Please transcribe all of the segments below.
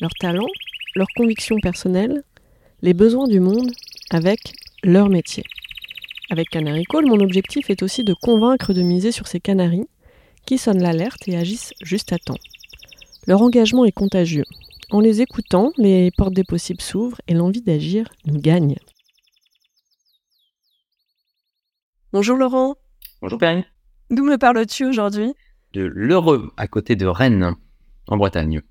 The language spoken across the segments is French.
leurs talents, leurs convictions personnelles, les besoins du monde avec leur métier. Avec Canary Call, mon objectif est aussi de convaincre de miser sur ces canaris qui sonnent l'alerte et agissent juste à temps. Leur engagement est contagieux. En les écoutant, les portes des possibles s'ouvrent et l'envie d'agir nous gagne. Bonjour Laurent. Bonjour Perrine. D'où me parles-tu aujourd'hui? De l'Heureux, à côté de Rennes, en Bretagne.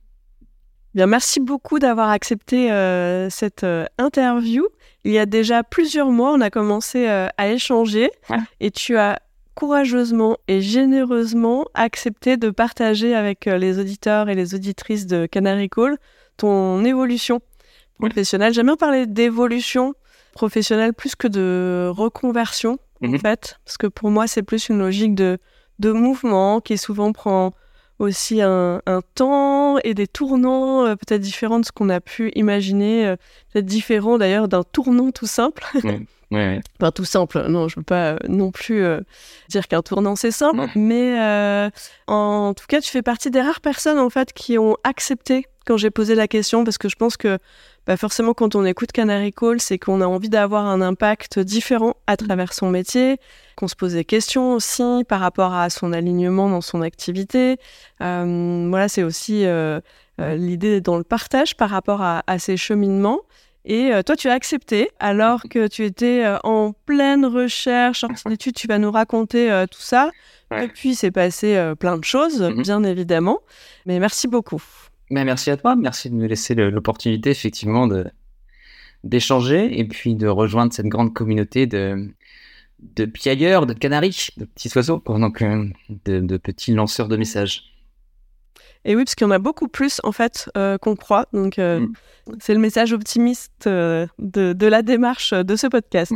Bien, merci beaucoup d'avoir accepté euh, cette euh, interview. Il y a déjà plusieurs mois, on a commencé euh, à échanger et tu as courageusement et généreusement accepté de partager avec les auditeurs et les auditrices de Canary Call ton évolution professionnelle. J'aime bien parler d'évolution professionnelle plus que de reconversion en Mhm. fait, parce que pour moi, c'est plus une logique de, de mouvement qui souvent prend aussi un, un temps et des tournants euh, peut-être différents de ce qu'on a pu imaginer, euh, peut-être différents d'ailleurs d'un tournant tout simple. ouais. Enfin, tout simple, non, je veux pas euh, non plus euh, dire qu'un tournant c'est simple, mais euh, en tout cas, tu fais partie des rares personnes en fait qui ont accepté quand j'ai posé la question, parce que je pense que bah, forcément, quand on écoute Canary Call, c'est qu'on a envie d'avoir un impact différent à travers son métier, qu'on se pose des questions aussi par rapport à son alignement dans son activité. Euh, voilà, c'est aussi euh, euh, l'idée dans le partage par rapport à, à ces cheminements. Et euh, toi, tu as accepté, alors que tu étais euh, en pleine recherche, en études, tu vas nous raconter euh, tout ça. Ouais. Depuis, c'est passé plein de choses, Mhm. bien évidemment. Mais merci beaucoup. Mais merci à toi, merci de me laisser l'opportunité effectivement de d'échanger et puis de rejoindre cette grande communauté de de piailleurs, de canaris, de petits oiseaux, donc de, de petits lanceurs de messages. Et oui, parce qu'il y en a beaucoup plus, en fait, euh, qu'on croit. Donc, euh, Mm. c'est le message optimiste euh, de, de la démarche de ce podcast.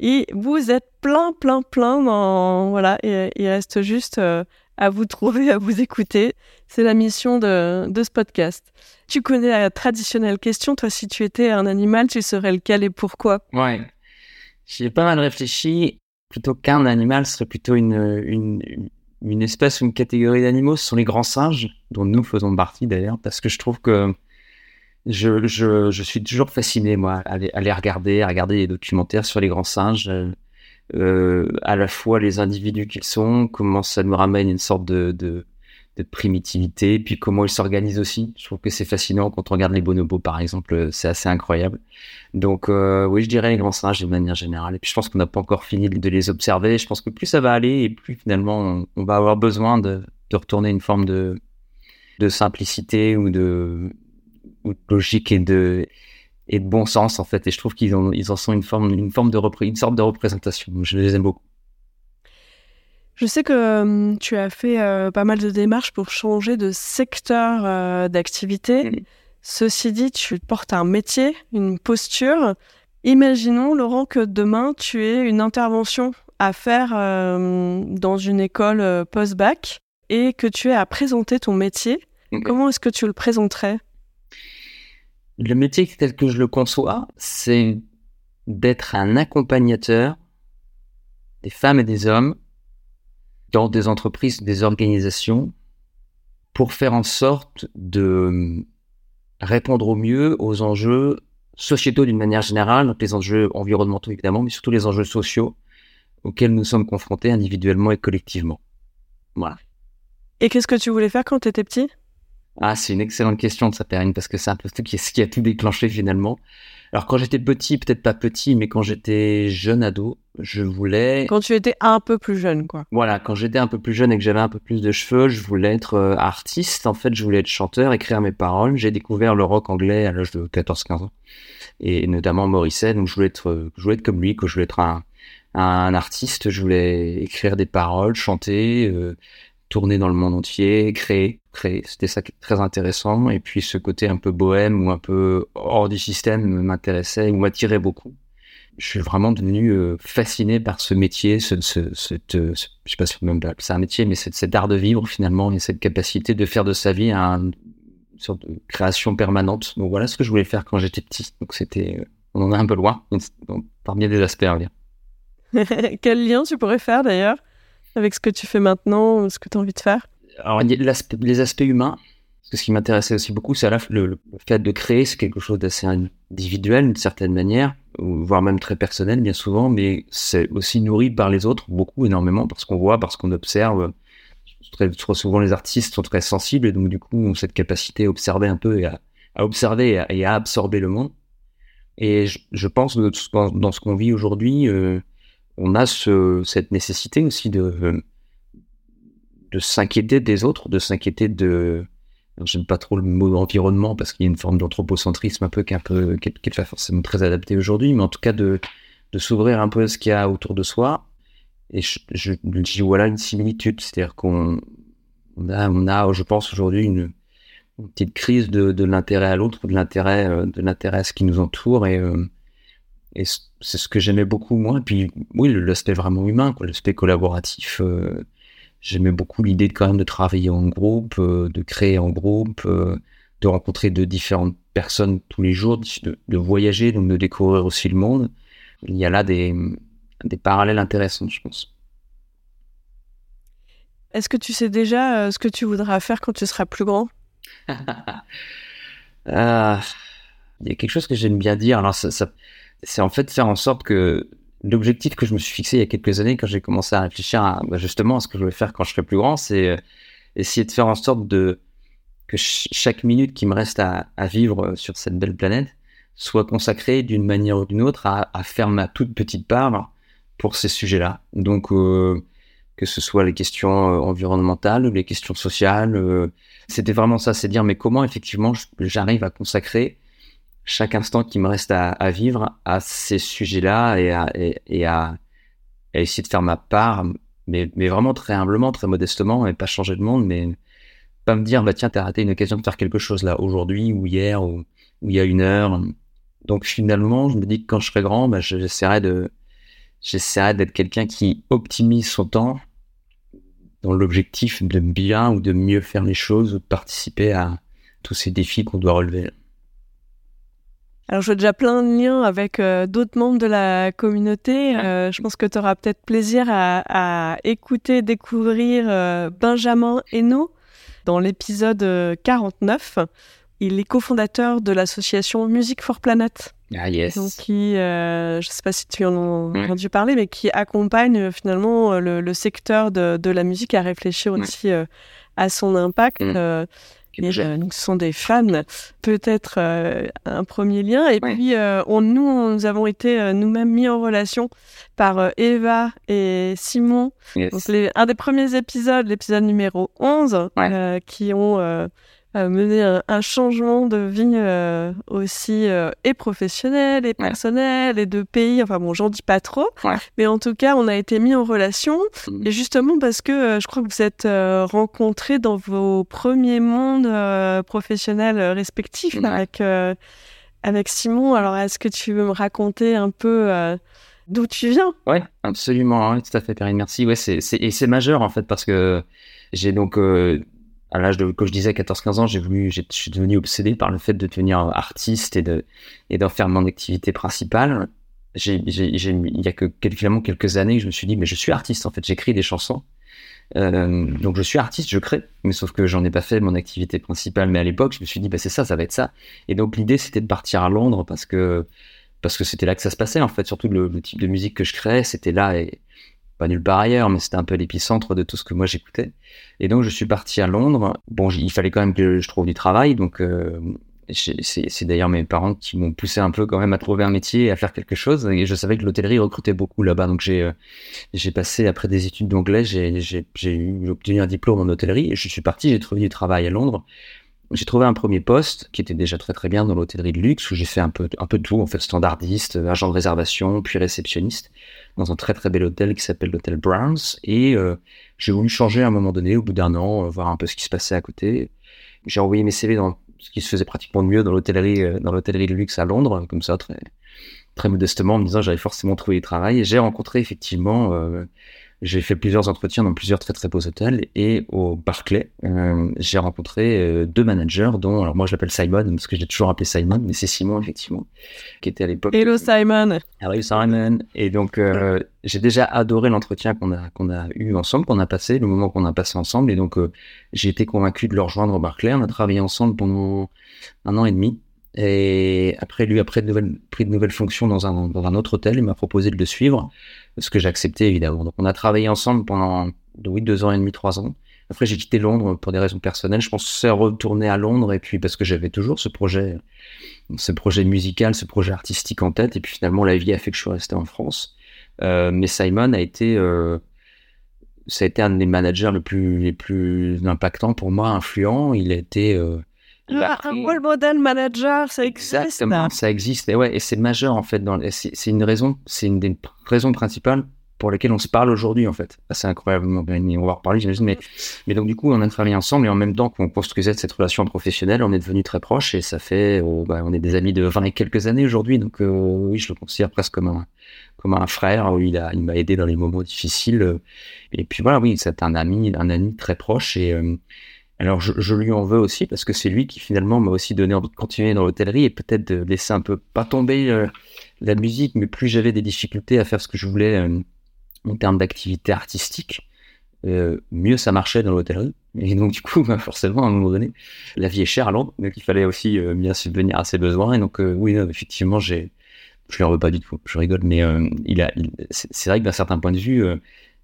Et vous êtes plein, plein, plein dans... Voilà, et il reste juste à vous trouver, à vous écouter. C'est la mission de, de ce podcast. Tu connais la traditionnelle question. Toi, si tu étais un animal, tu serais lequel et pourquoi? Ouais, j'y ai pas mal réfléchi. Plutôt qu'un animal, ce serait plutôt une, une, une espèce ou une catégorie d'animaux. Ce sont les grands singes, dont nous faisons partie d'ailleurs, parce que je trouve que je, suis toujours fasciné, moi, à les, regarder, à regarder les documentaires sur les grands singes, euh, à la fois les individus qu'ils sont, comment ça nous ramène une sorte de, de primitivité, puis comment ils s'organisent aussi. Je trouve que c'est fascinant quand on regarde les bonobos, par exemple, euh, c'est assez incroyable. Donc euh, oui, je dirais les grands singes de manière générale. Et puis je pense qu'on n'a pas encore fini de les observer. Je pense que plus ça va aller et plus finalement on, va avoir besoin de, retourner une forme de, de simplicité ou de, logique et de, et de bon sens en fait. Et je trouve qu'ils en, ils en sont une forme, une forme de une sorte de représentation. Je les aime beaucoup. Je sais que euh, tu as fait euh, pas mal de démarches pour changer de secteur euh, d'activité. Mhm. Ceci dit, tu portes un métier, une posture. Imaginons, Laurent, que demain, tu aies une intervention à faire euh, dans une école post-bac et que tu aies à présenter ton métier. Comment est-ce que tu le présenterais? Le métier tel que je le conçois, c'est d'être un accompagnateur des femmes et des hommes dans des entreprises, des organisations, pour faire en sorte de répondre au mieux aux enjeux sociétaux d'une manière générale, donc les enjeux environnementaux évidemment, mais surtout les enjeux sociaux auxquels nous sommes confrontés individuellement et collectivement. Voilà. Et qu'est-ce que tu voulais faire quand tu étais petit? Ah, c'est une excellente question de sa Perrine, parce que c'est un peu ce qui a tout déclenché finalement. Alors quand j'étais petit, peut-être pas petit, mais quand j'étais jeune ado, je voulais... Quand tu étais un peu plus jeune, quoi. Voilà, quand j'étais un peu plus jeune et que j'avais un peu plus de cheveux, je voulais être euh, artiste. En fait, je voulais être chanteur, écrire mes paroles. J'ai découvert le rock anglais à l'âge de 14-15 ans, et notamment Morrissey. Donc, je voulais être, euh, je voulais être comme lui, que je voulais être un, un artiste. Je voulais écrire des paroles, chanter, euh, tourner dans le monde entier, créer, créer. C'était ça qui était très intéressant. Et puis ce côté un peu bohème ou un peu hors du système m'intéressait ou m'attirait beaucoup. Je suis vraiment devenu euh, fasciné par ce métier, ce, ce, cette, euh, je sais pas si même c'est un métier, mais cet art de vivre finalement et cette capacité de faire de sa vie un, une sorte de création permanente. Donc voilà ce que je voulais faire quand j'étais petit. Donc c'était, euh, on en est un peu loin, parmi des aspects, à Quel lien tu pourrais faire d'ailleurs avec ce que tu fais maintenant, ce que tu as envie de faire? Alors, il y a les aspects humains. Parce que ce qui m'intéressait aussi beaucoup, c'est le, le, fait de créer, c'est quelque chose d'assez individuel d'une certaine manière, voire même très personnel bien souvent, mais c'est aussi nourri par les autres, beaucoup, énormément, parce qu'on voit, parce qu'on observe. Très, souvent, les artistes sont très sensibles et donc du coup, ont cette capacité à observer un peu et à, observer et à, absorber le monde. Et je, pense que dans ce qu'on vit aujourd'hui, euh, on a ce, cette nécessité aussi de, de s'inquiéter des autres, de s'inquiéter de. J'aime pas trop le mot environnement parce qu'il y a une forme d'anthropocentrisme un peu qui est pas forcément très adapté aujourd'hui, mais en tout cas de, de s'ouvrir un peu à ce qu'il y a autour de soi. Et je, je, dis voilà une similitude, c'est-à-dire qu'on on a, je pense aujourd'hui une, petite crise de, de l'intérêt à l'autre, de l'intérêt, euh, de l'intérêt à ce qui nous entoure et euh, et c'est ce que j'aimais beaucoup moi. Et puis oui, l'aspect vraiment humain, l'aspect collaboratif. Euh, j'aimais beaucoup l'idée de quand même de travailler en groupe, euh, de créer en groupe, euh, de rencontrer de différentes personnes tous les jours, de, de, voyager, donc de découvrir aussi le monde. Il y a là des, des parallèles intéressants, je pense. Est-ce que tu sais déjà ce que tu voudras faire quand tu seras plus grand? Ah, Il y a quelque chose que j'aime bien dire. Alors ça, ça c'est en fait faire en sorte que l'objectif que je me suis fixé il y a quelques années quand j'ai commencé à réfléchir à, bah, justement à ce que je voulais faire quand je serai plus grand, c'est euh, essayer de faire en sorte de que chaque minute qui me reste à, vivre sur cette belle planète soit consacrée d'une manière ou d'une autre à, faire ma toute petite part pour ces sujets-là. Donc euh, que ce soit les questions euh, environnementales ou les questions sociales, euh, c'était vraiment ça, c'est dire mais comment effectivement j'arrive à consacrer chaque instant qui me reste à, à vivre à ces sujets-là et, à, et, à, essayer de faire ma part, mais, mais vraiment très humblement, très modestement, et pas changer de monde, mais pas me dire, bah tiens, t'as raté une occasion de faire quelque chose là, aujourd'hui, ou hier, ou, il y a une heure. Donc finalement, je me dis que quand je serai grand, bah, j'essaierai de, j'essaierai d'être quelqu'un qui optimise son temps dans l'objectif de bien ou de mieux faire les choses ou de participer à tous ces défis qu'on doit relever. Alors, je vois déjà plein de liens avec euh, d'autres membres de la communauté. Euh, je pense que tu auras peut-être plaisir à, écouter, découvrir euh, Benjamin Hainaut dans l'épisode 49. Il est cofondateur de l'association Music for Planet. Ah yes. Donc qui, je ne sais pas si tu en as entendu parler, mais qui accompagne finalement le, secteur de, la musique à réfléchir aussi à son impact. Mm. Euh, donc ce sont des fans, peut-être euh, un premier lien. Et puis, euh, on, nous, nous avons été nous-mêmes mis en relation par Eva et Simon. Donc, un des premiers épisodes, l'épisode numéro 11, qui ont mener un, changement de vie euh, aussi euh, et professionnel et personnel et de pays. Enfin bon, j'en dis pas trop, mais en tout cas, on a été mis en relation mmh. et justement parce que euh, je crois que vous êtes rencontrés dans vos premiers mondes professionnels respectifs avec avec Simon. Alors, est-ce que tu veux me raconter un peu d'où tu viens? Oui, absolument, tout à fait, Perrine. Merci. Ouais, c'est et c'est majeur en fait parce que j'ai donc à l'âge de, quand je disais 14-15 ans, j'ai voulu, je suis devenu obsédé par le fait de devenir artiste et de, et d'en faire mon activité principale. J'ai, il y a que finalement quelques années, je me suis dit, mais je suis artiste, en fait, j'écris des chansons. Euh, donc je suis artiste, je crée, mais sauf que j'en ai pas fait mon activité principale. Mais à l'époque, je me suis dit, bah c'est ça, ça va être ça. Et donc l'idée, c'était de partir à Londres parce que parce que c'était là que ça se passait en fait. Surtout le, le type de musique que je créais, c'était là et pas nulle part ailleurs, mais c'était un peu l'épicentre de tout ce que moi j'écoutais. Et donc je suis parti à Londres. Bon, il fallait quand même que je trouve du travail, donc euh, c'est d'ailleurs mes parents qui m'ont poussé un peu quand même à trouver un métier à faire quelque chose. Et je savais que l'hôtellerie recrutait beaucoup là-bas, donc j'ai euh, j'ai passé après des études d'anglais, j'ai j'ai obtenu un diplôme en hôtellerie et je suis parti, j'ai trouvé du travail à Londres. J'ai trouvé un premier poste qui était déjà très très bien dans l'hôtellerie de luxe où j'ai fait un peu un peu de tout en fait standardiste, agent de réservation, puis réceptionniste dans un très très bel hôtel qui s'appelle l'hôtel Browns et euh, j'ai voulu changer à un moment donné au bout d'un an, euh, voir un peu ce qui se passait à côté. J'ai envoyé mes CV dans ce qui se faisait pratiquement de mieux dans l'hôtellerie euh, dans l'hôtellerie de luxe à Londres comme ça très très modestement en me disant j'avais forcément trouvé du travail et j'ai rencontré effectivement j'ai fait plusieurs entretiens dans plusieurs très très beaux hôtels et au Barclay, euh, j'ai rencontré euh, deux managers dont, alors moi je l'appelle Simon parce que j'ai toujours appelé Simon, mais c'est Simon effectivement, qui était à l'époque. Hello Simon. Hello Simon. Et donc euh, j'ai déjà adoré l'entretien qu'on a qu'on a eu ensemble, qu'on a passé, le moment qu'on a passé ensemble, et donc j'ai été convaincu de le rejoindre au Barclay. On a travaillé ensemble pendant un an et demi. Et après, lui, après de nouvelles, pris de nouvelles fonctions dans un, dans un autre hôtel, il m'a proposé de le suivre, ce que j'ai accepté évidemment. Donc, on a travaillé ensemble pendant oui, deux ans et demi, trois ans. Après, j'ai quitté Londres pour des raisons personnelles. Je pensais retourner à Londres et puis parce que j'avais toujours ce projet, ce projet musical, ce projet artistique en tête. Et puis finalement, la vie a fait que je suis resté en France. Euh, mais Simon a été, euh, ça a été un des managers le plus, les plus impactants pour moi, influent. Il a été, euh, un role model manager, ça existe. Exactement, ça existe. Et ouais, et c'est majeur en fait. C'est une raison, c'est une des raisons principales pour lesquelles on se parle aujourd'hui en fait. C'est incroyablement bien. On va reparler, j'imagine. Mais, mais donc du coup, on a travaillé ensemble et en même temps qu'on construisait cette relation professionnelle, on est devenus très proches et ça fait, oh, bah, on est des amis de 20 et quelques années aujourd'hui. Donc euh, oui, je le considère presque comme un, comme un frère. Où il a, il m'a aidé dans les moments difficiles. Et puis voilà, oui, c'est un ami, un ami très proche et euh, alors je, lui en veux aussi parce que c'est lui qui finalement m'a aussi donné envie de continuer dans l'hôtellerie et peut-être de laisser un peu pas tomber euh, la musique, mais plus j'avais des difficultés à faire ce que je voulais euh, en termes d'activité artistique, euh, mieux ça marchait dans l'hôtellerie. Et donc du coup, bah, forcément, à un moment donné, la vie est chère à Londres, donc il fallait aussi bien subvenir à ses besoins. Et donc oui, effectivement, je lui en veux pas du tout, je rigole, mais il a, c'est vrai que d'un certain point de vue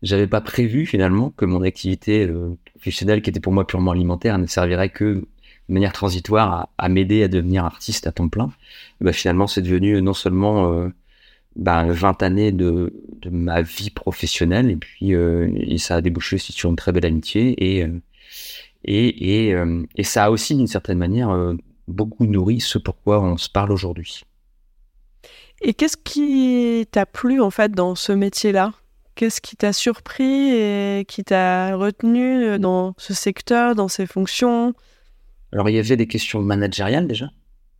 j'avais pas prévu finalement que mon activité euh, professionnelle, qui était pour moi purement alimentaire, ne servirait que de manière transitoire à, m'aider à devenir artiste à temps plein. bah, finalement, c'est devenu non seulement euh, bah, 20 années de, de, ma vie professionnelle, et puis euh, ça a débouché aussi sur une très belle amitié, et, euh, et, et, euh, et, ça a aussi d'une certaine manière beaucoup nourri ce pourquoi on se parle aujourd'hui. Et qu'est-ce qui t'a plu en fait dans ce métier-là? Qu'est-ce qui t'a surpris et qui t'a retenu euh, dans ce secteur, dans ces fonctions? Alors, il y avait des questions managériales déjà.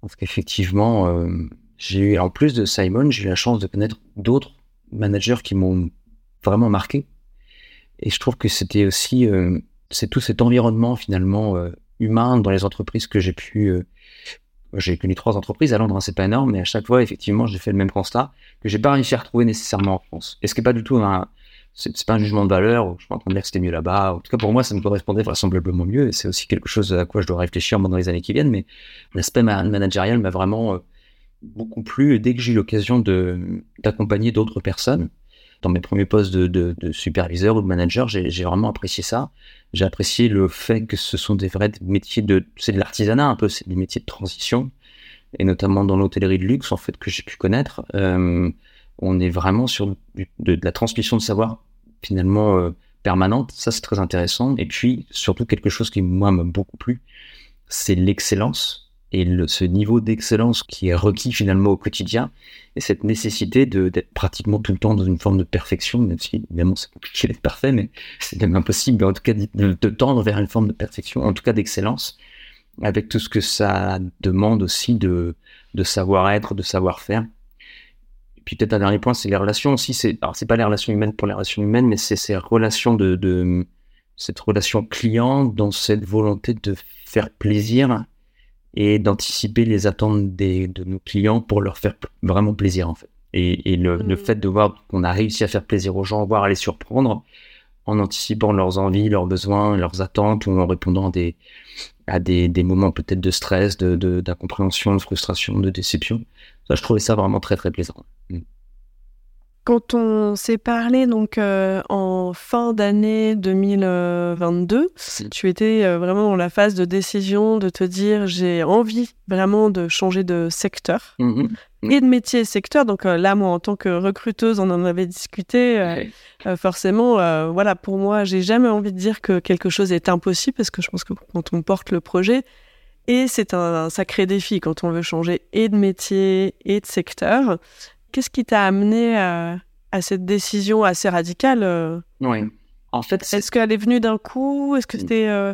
Parce qu'effectivement, euh, j'ai eu, en plus de Simon, j'ai eu la chance de connaître d'autres managers qui m'ont vraiment marqué. Et je trouve que c'était aussi, euh, c'est tout cet environnement finalement humain dans les entreprises que j'ai pu j'ai connu trois entreprises à Londres, hein, c'est pas énorme, mais à chaque fois, effectivement, j'ai fait le même constat que j'ai pas réussi à retrouver nécessairement en France. Et ce qui est pas du tout un, c'est pas un jugement de valeur, je pense qu'on dire que c'était mieux là-bas. En tout cas, pour moi, ça me correspondait vraisemblablement mieux, c'est aussi quelque chose à quoi je dois réfléchir dans les années qui viennent, mais l'aspect managérial m'a vraiment euh, beaucoup plu, dès que j'ai eu l'occasion de, d'accompagner d'autres personnes, dans mes premiers postes de, superviseur ou de manager, j'ai vraiment apprécié ça. J'ai apprécié le fait que ce sont des vrais métiers de, c'est de l'artisanat un peu, c'est des métiers de transition, et notamment dans l'hôtellerie de luxe en fait que j'ai pu connaître. Euh, on est vraiment sur de, la transmission de savoir finalement euh, permanente. Ça c'est très intéressant. Et puis surtout quelque chose qui moi m'a beaucoup plu, c'est l'excellence et ce niveau d'excellence qui est requis finalement au quotidien et cette nécessité d'être pratiquement tout le temps dans une forme de perfection, même si évidemment c'est compliqué d'être parfait, mais c'est même impossible, mais en tout cas de, tendre vers une forme de perfection, en tout cas d'excellence, avec tout ce que ça demande aussi de, de savoir-être, de savoir-faire. Et puis peut-être un dernier point, c'est les relations aussi. Alors c'est pas les relations humaines pour les relations humaines, mais c'est ces relations de, de cette relation client dans cette volonté de faire plaisir et d'anticiper les attentes des, de nos clients pour leur faire vraiment plaisir en fait. Et, et le, le, mm. fait de voir qu'on a réussi à faire plaisir aux gens, voire à les surprendre en anticipant leurs envies, leurs besoins, leurs attentes ou en répondant à des, à des, des moments peut-être de stress, de, d'incompréhension, de, de, frustration, de déception. Ça, je trouvais ça vraiment très très plaisant. Quand on s'est parlé donc euh, en fin d'année 2022, tu étais euh, vraiment dans la phase de décision de te dire j'ai envie vraiment de changer de secteur mmh et de métier secteur. Donc euh, là, moi, en tant que recruteuse, on en avait discuté. forcément, voilà, pour moi, j'ai jamais envie de dire que quelque chose est impossible parce que je pense que quand on porte le projet, Et c'est un, sacré défi quand on veut changer et de métier et de secteur. Qu'est-ce qui t'a amené à, cette décision assez radicale euh? Oui. En fait, est-ce qu'elle est venue d'un coup? Est-ce que c'était euh,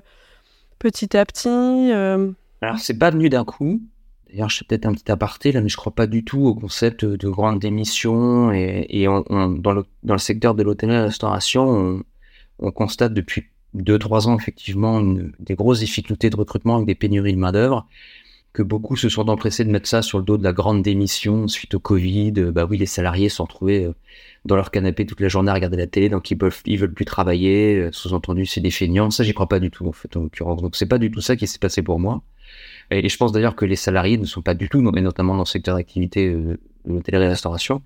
petit à petit euh? Alors, c'est pas venu d'un coup. D'ailleurs, je fais peut-être un petit aparté là, mais je crois pas du tout au concept de grande démission. Et, dans, le, dans, le, secteur de l'hôtellerie et la restauration, on, on constate depuis deux, trois ans, effectivement, des grosses difficultés de recrutement avec des pénuries de main-d'œuvre, que beaucoup se sont empressés de mettre ça sur le dos de la grande démission suite au Covid. Euh, bah oui, les salariés sont retrouvés euh, dans leur canapé toute la journée à regarder la télé, donc ils peuvent, ils veulent plus travailler. Euh, sous-entendu, c'est des feignants. Ça, j'y crois pas du tout, en fait, en l'occurrence. Donc, c'est pas du tout ça qui s'est passé pour moi. Et, je pense d'ailleurs que les salariés ne sont pas du tout, mais notamment dans le secteur d'activité de l'hôtellerie-restauration,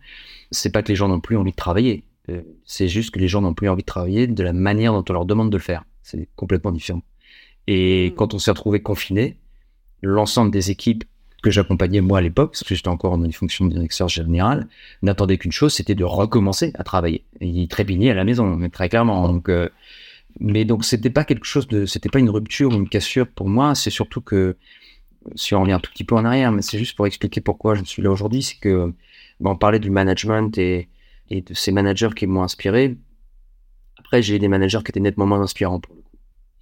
c'est pas que les gens n'ont plus envie de travailler. Euh, c'est juste que les gens n'ont plus envie de travailler de la manière dont on leur demande de le faire. C'est complètement différent. Et mm. quand on s'est retrouvé confiné, l'ensemble des équipes que j'accompagnais moi à l'époque, parce que j'étais encore dans une fonction de directeur général, n'attendait qu'une chose, c'était de recommencer à travailler. Et ils trépignaient à la maison, très clairement. Donc, euh, mais donc c'était pas quelque chose de, c'était pas une rupture ou une cassure pour moi. C'est surtout que, si on revient un tout petit peu en arrière, mais c'est juste pour expliquer pourquoi je suis là aujourd'hui, c'est que bon, on parlait du management et et de ces managers qui m'ont inspiré. Après, j'ai des managers qui étaient nettement moins inspirants pour le coup.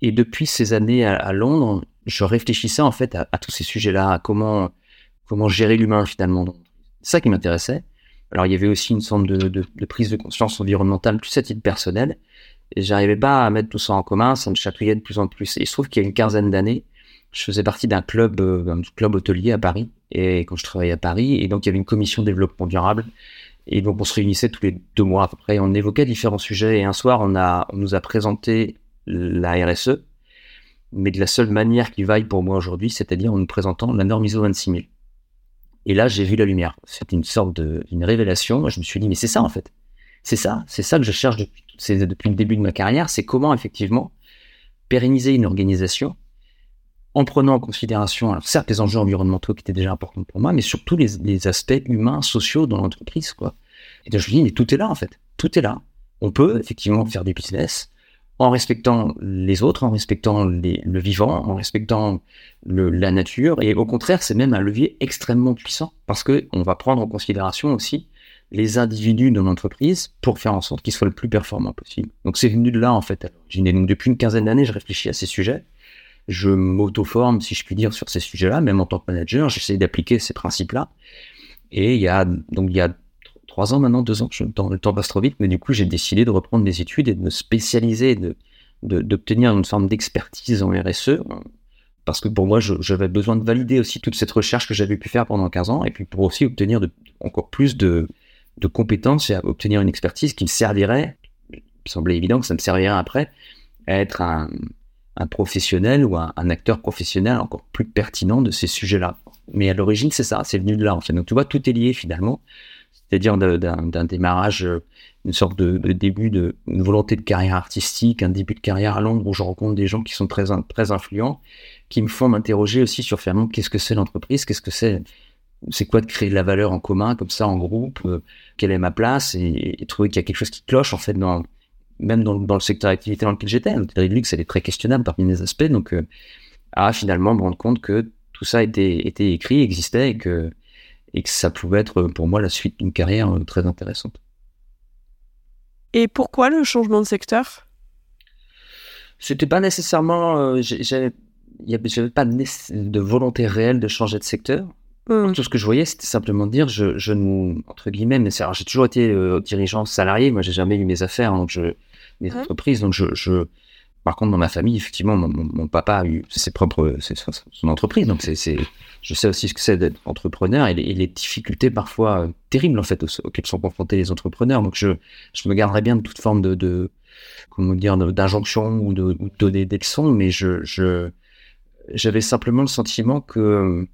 Et depuis ces années à, Londres, je réfléchissais en fait à, tous ces sujets-là, à comment, comment gérer l'humain finalement. C'est ça qui m'intéressait. Alors, il y avait aussi une sorte de, de, prise de conscience environnementale, plus à titre personnel. Et j'arrivais pas à mettre tout ça en commun, ça me chatouillait de plus en plus. Et il se trouve qu'il y a une quinzaine d'années, je faisais partie d'un club, euh, un club hôtelier à Paris. Et quand je travaillais à Paris, et donc il y avait une commission développement durable et donc, on se réunissait tous les deux mois à peu près. On évoquait différents sujets. Et un soir, on, a, on nous a présenté la RSE, mais de la seule manière qui vaille pour moi aujourd'hui, c'est-à-dire en nous présentant la norme ISO 26000. Et là, j'ai vu la lumière. C'était une sorte de, une révélation. Je me suis dit, mais c'est ça, en fait. C'est ça. C'est ça que je cherche depuis, depuis le début de ma carrière. C'est comment, effectivement, pérenniser une organisation en prenant en considération, alors certes, les enjeux environnementaux qui étaient déjà importants pour moi, mais surtout les, aspects humains, sociaux dans l'entreprise. Et donc, je me dis, mais tout est là, en fait. Tout est là. On peut, effectivement, faire du business en respectant les autres, en respectant le vivant, en respectant la nature. Et au contraire, c'est même un levier extrêmement puissant parce que on va prendre en considération aussi les individus de l'entreprise pour faire en sorte qu'ils soient le plus performants possible. Donc, c'est venu de là, en fait. Donc, depuis une quinzaine d'années, je réfléchis à ces sujets je m'auto-forme, si je puis dire, sur ces sujets-là, même en tant que manager, j'essaie d'appliquer ces principes-là. Et il y a, donc il y a trois ans maintenant, deux ans, je, le temps passe trop vite, mais du coup, j'ai décidé de reprendre mes études et de me spécialiser, de, d'obtenir une forme d'expertise en RSE, parce que pour moi, j'avais besoin de valider aussi toute cette recherche que j'avais pu faire pendant 15 ans, et puis pour aussi obtenir encore plus de, de compétences et obtenir une expertise qui me servirait, il me semblait évident que ça me servirait après, à être un, un professionnel ou un, acteur professionnel encore plus pertinent de ces sujets-là. Mais à l'origine, c'est ça, c'est venu de là en fait. Donc tu vois, tout est lié finalement. C'est-à-dire d'un démarrage, euh, une sorte de, début de une volonté de carrière artistique, un début de carrière à Londres où je rencontre des gens qui sont très, très influents, qui me font m'interroger aussi sur finalement qu'est-ce que c'est l'entreprise, qu'est-ce que c'est c'est quoi de créer de la valeur en commun comme ça en groupe, euh, quelle est ma place et, trouver qu'il y a quelque chose qui cloche en fait dans même dans, le secteur d'activité dans lequel j'étais, l'hôtellerie de luxe, elle est très questionnable parmi mes aspects, donc euh, à finalement me rendre compte que tout ça était, était écrit, existait et que, et que ça pouvait être pour moi la suite d'une carrière euh, très intéressante. Et pourquoi le changement de secteur? C'était pas nécessairement, euh, j'avais pas de volonté réelle de changer de secteur. Mmh. Tout ce que je voyais, c'était simplement dire, je, je entre guillemets, mais j'ai toujours été euh, dirigeant salarié, moi j'ai jamais eu mes affaires, donc je, mes mmh. entreprises, donc je, je, par contre dans ma famille, effectivement, mon, papa a eu ses propres, son entreprise, donc c'est, je sais aussi ce que c'est d'être entrepreneur et les, difficultés parfois euh, terribles en fait auxquelles sont confrontés les entrepreneurs, donc je, je me garderais bien de toute forme de, de comment dire, d'injonction ou de, ou de donner des leçons, mais je, j'avais simplement le sentiment que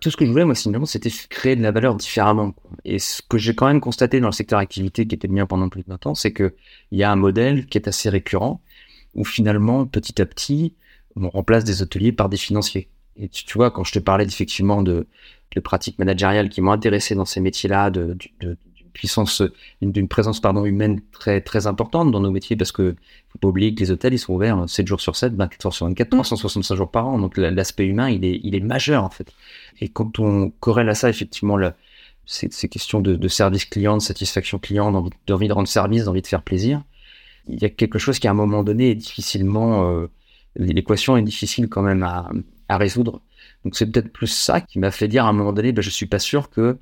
tout ce que je voulais, moi, finalement, c'était créer de la valeur différemment. Et ce que j'ai quand même constaté dans le secteur activité qui était le mien pendant plus de 20 ans, c'est qu'il y a un modèle qui est assez récurrent, où finalement, petit à petit, on remplace des hôteliers par des financiers. Et tu, vois, quand je te parlais effectivement de, de pratiques managériales qui m'ont intéressé dans ces métiers-là, d'une puissance, d'une présence pardon humaine très très importante dans nos métiers parce que faut pas oublier que les hôtels ils sont ouverts 7 jours sur 7, 24 heures sur 24, 365 jours par an. Donc l'aspect humain il est il est majeur en fait. Et quand on corrèle à ça effectivement ces, ces questions de, de, service client, de satisfaction client, d'envie, de rendre service, d'envie de faire plaisir, il y a quelque chose qui à un moment donné est difficilement euh, l'équation est difficile quand même à, à résoudre. Donc c'est peut-être plus ça qui m'a fait dire à un moment donné, ben, je suis pas sûr que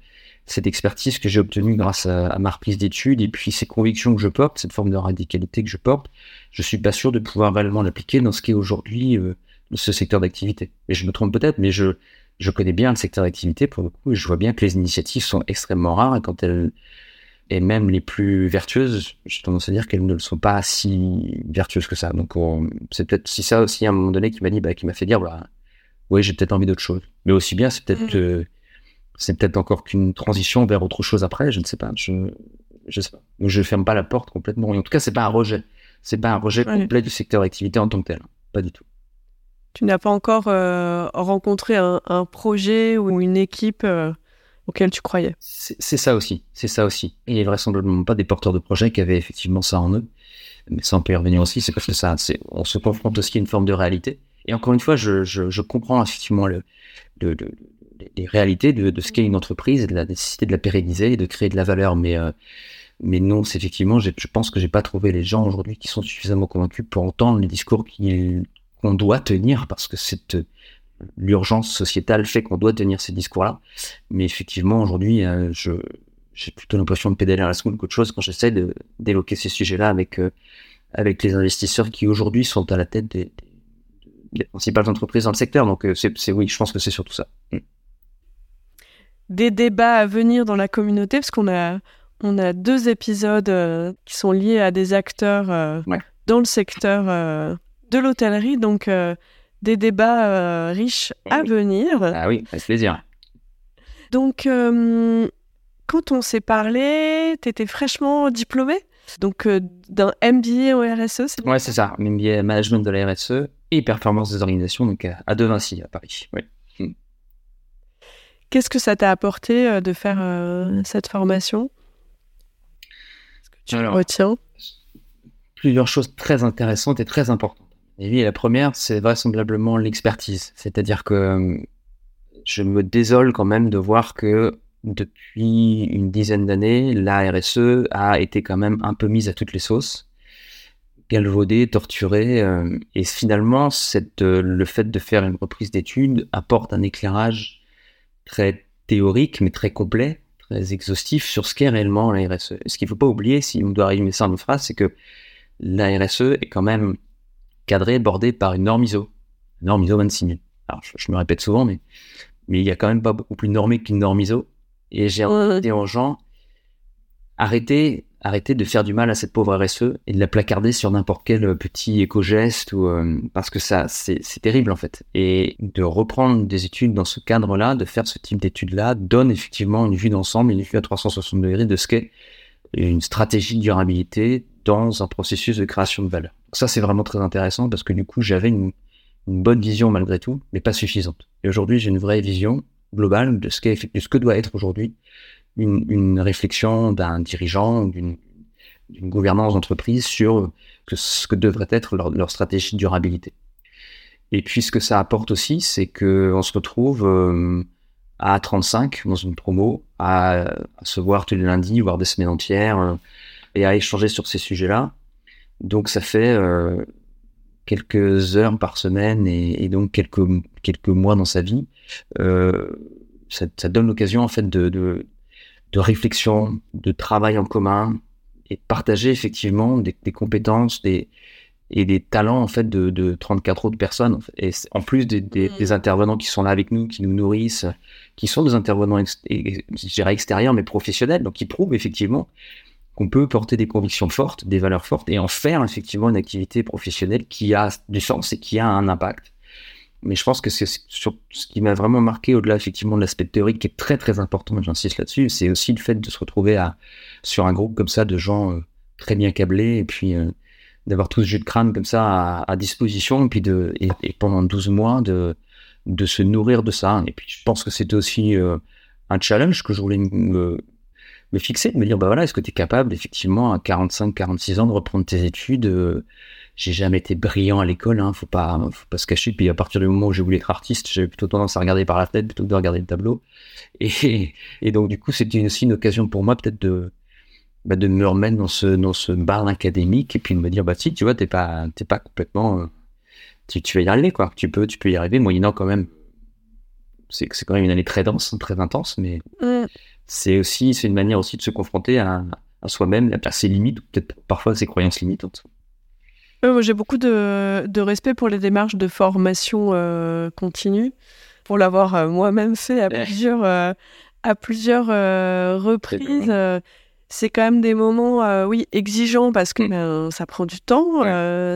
cette expertise que j'ai obtenue grâce à, ma reprise d'études et puis ces convictions que je porte, cette forme de radicalité que je porte, je suis pas sûr de pouvoir réellement l'appliquer dans ce qui est aujourd'hui euh, ce secteur d'activité. Et je me trompe peut-être, mais je, je connais bien le secteur d'activité pour le coup et je vois bien que les initiatives sont extrêmement rares et quand elles, et même les plus vertueuses, j'ai tendance à dire qu'elles ne le sont pas si vertueuses que ça. Donc c'est peut-être si ça aussi à un moment donné qui m'a dit, bah, qui m'a fait dire, voilà, oui, j'ai peut-être envie d'autre chose. Mais aussi bien, c'est peut-être mmh. C'est peut-être encore qu'une transition vers autre chose après. Je ne sais pas. Je je sais pas. Je ferme pas la porte complètement. en tout cas, c'est pas un rejet. C'est pas un rejet complet du secteur d'activité en tant que tel. Pas du tout. Tu n'as pas encore euh, rencontré un, projet ou une équipe euh, auquel tu croyais? C'est ça aussi. C'est ça aussi. Il n'y a vraisemblablement pas des porteurs de projets qui avaient effectivement ça en eux. Mais ça, on peut y revenir aussi. C'est parce que ça, on se confronte aussi à une forme de réalité. Et encore une fois, je, je, je comprends effectivement le, le, le, les réalités de, de ce qu'est une entreprise et de la nécessité de la pérenniser et de créer de la valeur. Mais, euh, mais non, c'est effectivement, je pense que j'ai pas trouvé les gens aujourd'hui qui sont suffisamment convaincus pour entendre les discours qu'on doit tenir parce que c'est l'urgence sociétale fait qu'on doit tenir ces discours-là. Mais effectivement, aujourd'hui, euh, je j'ai plutôt l'impression de pédaler à la seconde qu'autre chose quand j'essaie de d'éloquer ces sujets-là avec euh, avec les investisseurs qui aujourd'hui sont à la tête des, les principales entreprises dans le secteur. Donc, c'est oui, je pense que c'est surtout ça. Mm. Des débats à venir dans la communauté, parce qu'on a, on a deux épisodes euh, qui sont liés à des acteurs euh, dans le secteur de l'hôtellerie. Donc, des débats riches à venir. Ah oui, avec plaisir. Donc, quand on s'est parlé, tu étais fraîchement diplômé donc d'un MBA au RSE, c'est Ouais, c'est ça, MBA Management de la RSE et performance des organisations, donc à, De Vinci, à Paris. Hmm. Qu'est-ce que ça t'a apporté euh, de faire euh, cette formation? Que tu retiens? Plusieurs choses très intéressantes et très importantes. Et la première, c'est vraisemblablement l'expertise. C'est-à-dire que euh, je me désole quand même de voir que depuis une dizaine d'années, la RSE a été quand même un peu mise à toutes les sauces galvaudé, torturé. Euh, et finalement, cette, euh, le fait de faire une reprise d'études apporte un éclairage très théorique, mais très complet, très exhaustif sur ce qu'est réellement la RSE. ce qu'il ne faut pas oublier, si on doit résumer ça en une phrase, c'est que la RSE est quand même cadrée, bordée par une norme ISO. Une norme ISO 26000. Alors, je, me répète souvent, mais, mais il n'y a quand même pas beaucoup plus normé qu'une norme ISO. Et j'ai dit aux gens, arrêtez arrêter de faire du mal à cette pauvre RSE et de la placarder sur n'importe quel petit éco-geste ou euh, parce que ça c'est terrible en fait. Et de reprendre des études dans ce cadre-là de faire ce type d'études-là donne effectivement une vue d'ensemble une vue à 360 degrés de ce qu'est une stratégie de durabilité dans un processus de création de valeur. Ça c'est vraiment très intéressant parce que du coup j'avais une, bonne vision malgré tout mais pas suffisante. Et aujourd'hui j'ai une vraie vision globale de ce que doit être aujourd'hui une, une réflexion d'un dirigeant, d'une gouvernance d'entreprise sur ce que devrait être leur, leur, stratégie de durabilité. Et puis ce que ça apporte aussi, c'est que on se retrouve euh, à 35 dans une promo, à, se voir tous les lundis, voire des semaines entières, euh, et à échanger sur ces sujets-là. Donc ça fait euh, quelques heures par semaine et, et, donc quelques quelques mois dans sa vie. Ça, ça, donne l'occasion en fait de, de, de réflexion, de travail en commun et de partager effectivement des, compétences des, et des talents en fait de, de 34 autres personnes. Et en plus des, des, mm. des, intervenants qui sont là avec nous, qui nous nourrissent, qui sont des intervenants ex, je dirais extérieurs mais professionnels, donc qui prouvent effectivement qu'on peut porter des convictions fortes, des valeurs fortes et en faire effectivement une activité professionnelle qui a du sens et qui a un impact mais je pense que c'est ce qui m'a vraiment marqué au-delà effectivement de l'aspect théorique qui est très très important, j'insiste là-dessus, c'est aussi le fait de se retrouver sur un groupe comme ça de gens euh, très bien câblés et puis euh, d'avoir tout ce jus de crâne comme ça à, disposition et puis pendant 12 mois de de se nourrir de ça. Et puis je pense que c'était aussi euh, un challenge que je voulais me, fixer, de me dire, bah voilà, est-ce que tu es capable, effectivement, à 45, 46 ans, de reprendre tes études J'ai jamais été brillant à l'école, hein, faut pas, faut pas se cacher. Puis à partir du moment où j'ai voulu être artiste, j'avais plutôt tendance à regarder par la tête plutôt que de regarder le tableau. Et, et donc, du coup, c'était aussi une occasion pour moi, peut-être, de, bah, de me remettre dans ce, dans ce bar académique et puis de me dire, bah si, tu vois, t'es pas, t'es pas complètement. Euh, tu, tu vas y arriver, quoi. Tu peux, tu peux y arriver, moyennant quand même. C'est quand même une année très dense, très intense, mais. Mm c'est aussi c'est une manière aussi de se confronter à, soi-même, à ses limites, peut-être parfois ses croyances limitantes. J'ai beaucoup de, respect pour les démarches de formation euh, continue, pour l'avoir euh, moi-même fait à plusieurs, euh, à plusieurs reprises. C'est quand même des moments, oui, exigeants parce que mm. ben, ça prend du temps,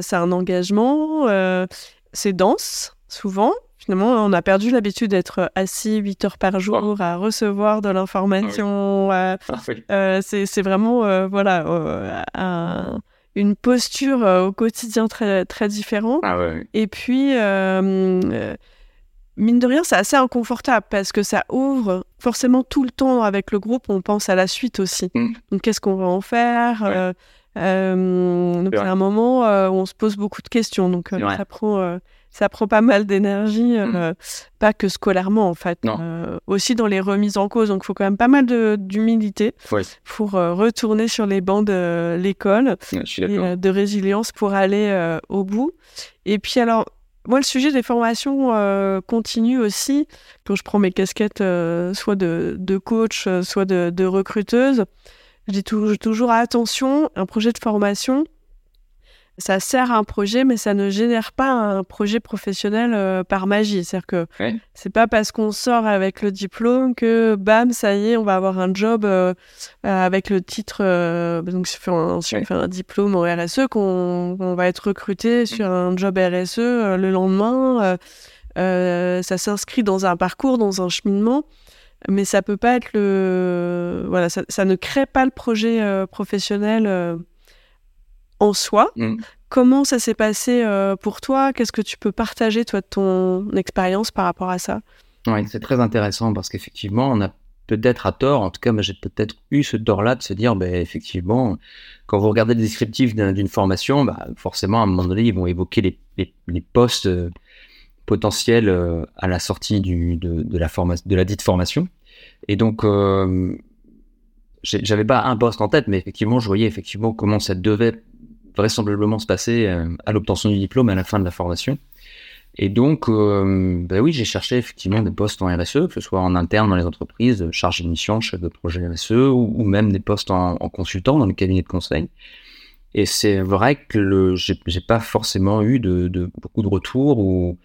c'est un engagement, c'est dense souvent, Finalement, on a perdu l'habitude d'être assis 8 heures par jour à recevoir de l'information. Ah euh, c'est vraiment euh, voilà, euh, une posture au quotidien très, très différente. Ah Et puis, mine de rien, c'est assez inconfortable parce que ça ouvre forcément tout le temps avec le groupe. On pense à la suite aussi. Mm. Donc, qu'est-ce qu'on va en faire? Donc, c'est un moment où on se pose beaucoup de questions. Donc, ça prend ça prend pas mal d'énergie, euh, mm. pas que scolairement en fait, euh, aussi dans les remises en cause. Donc il faut quand même pas mal d'humilité pour euh, retourner sur les bancs de l'école et de résilience pour aller au bout. Et puis alors, moi le sujet des formations continue aussi, quand je prends mes casquettes soit de, de, coach, soit de, de recruteuse, je dis toujours attention, un projet de formation, ça sert à un projet, mais ça ne génère pas un projet professionnel euh, par magie. C'est-à-dire que c'est pas parce qu'on sort avec le diplôme que bam, ça y est, on va avoir un job euh, euh, avec le titre. donc, si on fait, un, diplôme au RSE, qu'on va être recruté mm. sur un job RSE le lendemain. ça s'inscrit dans un parcours, dans un cheminement mais ça peut pas être le voilà ça, ça ne crée pas le projet professionnel en soi. Mm. Comment ça s'est passé euh, pour toi? Qu'est-ce que tu peux partager, toi, de ton expérience par rapport à ça? Oui, c'est très intéressant parce qu'effectivement, on a peut-être à tort, en tout cas, j'ai peut-être eu ce tort-là de se dire, ben, effectivement, quand vous regardez le descriptif d'une formation, bah, forcément, à un moment donné, ils vont évoquer les, les, postes euh, potentiels euh, à la sortie du, de, de, la de la dite formation. Et donc, j'avais pas un poste en tête, mais effectivement, je voyais effectivement comment ça devait vraisemblablement se passer euh, à l'obtention du diplôme à la fin de la formation. Et donc, euh, ben oui, j'ai cherché effectivement des postes en RSE, que ce soit en interne dans les entreprises, chargé de mission, chef de projet RSE, ou, même des postes en, consultant dans le cabinet de conseil. Et c'est vrai que j'ai pas forcément eu de, beaucoup de retours ou,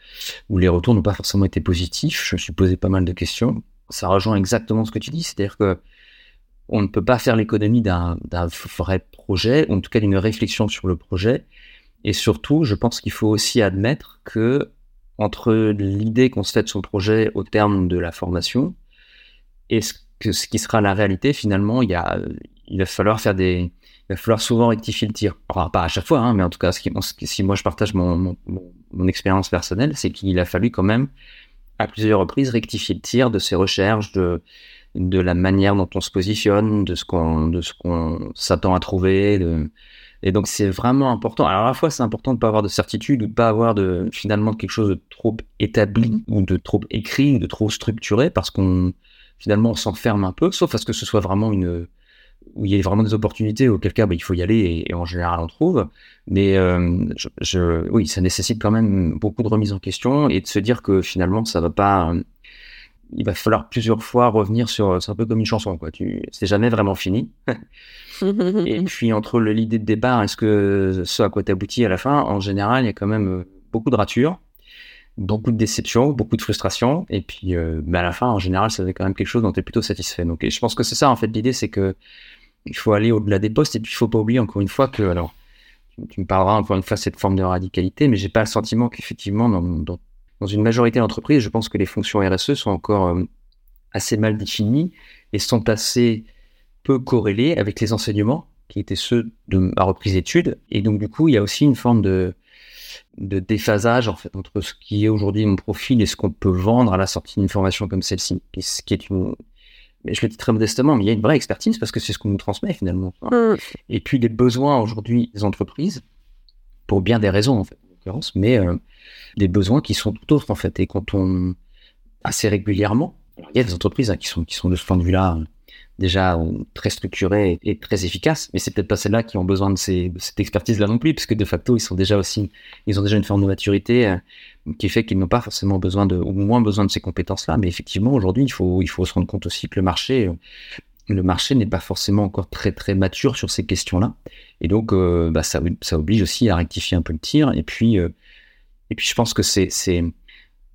ou les retours n'ont pas forcément été positifs. Je me suis posé pas mal de questions. Ça rejoint exactement ce que tu dis, c'est-à-dire que on ne peut pas faire l'économie d'un vrai projet, ou en tout cas d'une réflexion sur le projet. Et surtout, je pense qu'il faut aussi admettre que entre l'idée qu'on se fait de son projet au terme de la formation et ce, qui sera la réalité, finalement, il, va falloir faire des, il souvent rectifier le tir. Alors, pas à chaque fois, hein, mais en tout cas, si moi je partage mon expérience personnelle, c'est qu'il a fallu quand même à plusieurs reprises rectifier le tir de ses recherches, de, de la manière dont on se positionne, de ce qu'on de ce qu'on s'attend à trouver. Et donc c'est vraiment important. Alors à la fois c'est important de pas avoir de certitude ou de pas avoir de finalement quelque chose de trop établi ou de trop écrit ou de trop structuré parce qu'on finalement on s'enferme un peu, sauf à ce que ce soit vraiment une où il y a vraiment des opportunités, auquel cas bah, il faut y aller et, en général on trouve. Mais euh, oui, ça nécessite quand même beaucoup de remise en question et de se dire que finalement ça va pas il va falloir plusieurs fois revenir sur. C'est un peu comme une chanson, quoi. Tu, c'est jamais vraiment fini. et puis entre l'idée de départ, est-ce que ce à quoi aboutis à la fin, en général, il y a quand même euh, beaucoup de ratures, beaucoup de déceptions, beaucoup de frustrations. Et puis, euh, à la fin, en général, ça fait quand même quelque chose dont tu es plutôt satisfait. Donc, et je pense que c'est ça, en fait, l'idée, c'est que il faut aller au-delà des postes. Et puis, il faut pas oublier encore une fois que, alors, tu, me parleras encore une fois de cette forme de radicalité, mais j'ai pas le sentiment qu'effectivement, dans, dans dans une majorité d'entreprises, je pense que les fonctions RSE sont encore euh, assez mal définies et sont assez peu corrélées avec les enseignements qui étaient ceux de ma reprise d'études. Et donc, du coup, il y a aussi une forme de, de déphasage en fait, entre ce qui est aujourd'hui mon profil et ce qu'on peut vendre à la sortie d'une formation comme celle-ci, ce qui est une, mais je le dis très modestement, mais il y a une vraie expertise parce que c'est ce qu'on nous transmet finalement. Mm. Et puis les besoins aujourd'hui des entreprises, pour bien des raisons en fait, mais euh, des besoins qui sont tout autres en fait. Et quand on assez régulièrement, il y a des entreprises hein, qui sont qui sont de ce point de vue-là euh, déjà euh, très structurées et très efficaces, mais c'est peut-être pas celles-là qui ont besoin de, ces, cette expertise-là non plus, puisque de facto ils sont déjà aussi, ils ont déjà une forme de maturité qui fait qu'ils n'ont pas forcément besoin de, ou moins besoin de ces compétences-là. Mais effectivement, aujourd'hui, il faut, il faut se rendre compte aussi que le marché, le marché n'est pas forcément encore très très mature sur ces questions-là, et donc euh, bah, ça, ça oblige aussi à rectifier un peu le tir. Et puis, euh, et puis je pense que c'est,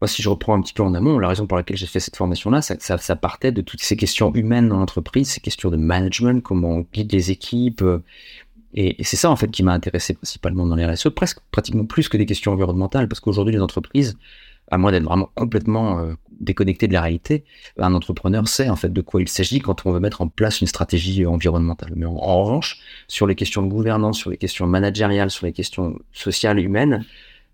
moi, si je reprends un petit peu en amont, la raison pour laquelle j'ai fait cette formation-là, ça, ça, ça partait de toutes ces questions humaines dans l'entreprise, ces questions de management, comment on guide les équipes. euh, Et, et c'est ça, en fait, qui m'a intéressé principalement dans les RSE, presque pratiquement plus que des questions environnementales, parce qu'aujourd'hui, les entreprises, à moins d'être vraiment complètement euh, déconnecté de la réalité, un entrepreneur sait en fait de quoi il s'agit quand on veut mettre en place une stratégie environnementale. Mais en, revanche, sur les questions de gouvernance, sur les questions managériales, sur les questions sociales, humaines,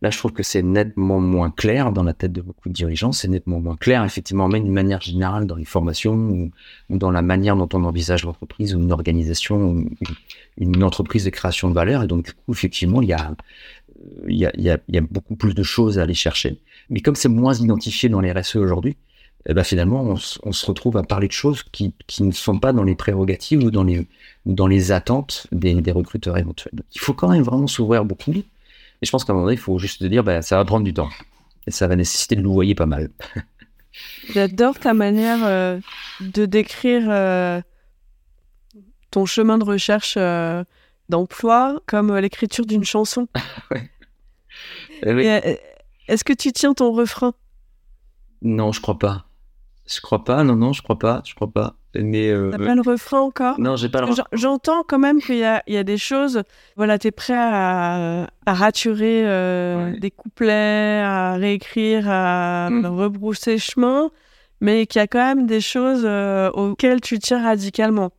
Là, je trouve que c'est nettement moins clair dans la tête de beaucoup de dirigeants. C'est nettement moins clair, effectivement, même d'une manière générale dans les formations ou, ou dans la manière dont on envisage l'entreprise ou une organisation, ou une, une entreprise de création de valeur. Et donc, du coup, effectivement, il y a, il y a, il y a, il y a beaucoup plus de choses à aller chercher. Mais comme c'est moins identifié dans les RSE aujourd'hui, eh ben finalement, on, se retrouve à parler de choses qui, qui ne sont pas dans les prérogatives ou dans les, ou dans les attentes des, des recruteurs éventuels. Donc, il faut quand même vraiment s'ouvrir beaucoup. Et je pense qu'à un moment donné, il faut juste se dire, ben, ça va prendre du temps. Et ça va nécessiter de louvoyer pas mal. J'adore ta manière euh, de décrire euh, ton chemin de recherche euh, d'emploi comme l'écriture d'une chanson. Eh oui. Et, euh, Est-ce que tu tiens ton refrain? Non, je crois pas. Je crois pas, non, non, je crois pas, je crois pas. Mais euh, T'as pas le refrain encore? Non, j'ai pas le. J'en- J'entends quand même qu'il y a, il y a des choses. Voilà, t'es prêt à, à raturer euh, Ouais. des couplets, à réécrire, à Mm. rebrousser chemin, mais qu'il y a quand même des choses euh, auxquelles tu tiens radicalement.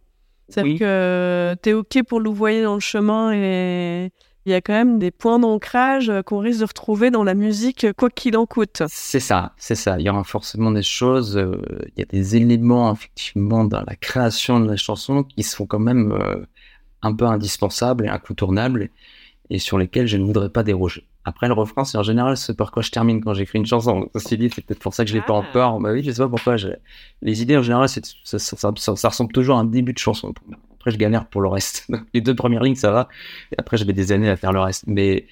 C'est-à-dire Oui. que t'es OK pour louvoyer dans le chemin et il y a quand même des points d'ancrage euh, qu'on risque de retrouver dans la musique, quoi qu'il en coûte. C'est ça, c'est ça. Il y aura forcément des choses, euh, il y a des éléments effectivement dans la création de la chanson qui sont quand même euh, un peu indispensables et incontournables et sur lesquels je ne voudrais pas déroger. Après, le refrain, c'est en général ce par quoi je termine quand j'écris une chanson. Ceci dit, c'est peut-être pour ça que je l'ai pas Ah. encore. Bah oui, je sais pas pourquoi. je- Les idées, en général, ça, ça, ça, ça- ça ressemble toujours à un début de chanson. pour moi. Après, je galère pour le reste. Les deux premières lignes, ça va. Et après, j'avais des années à faire le reste. Mais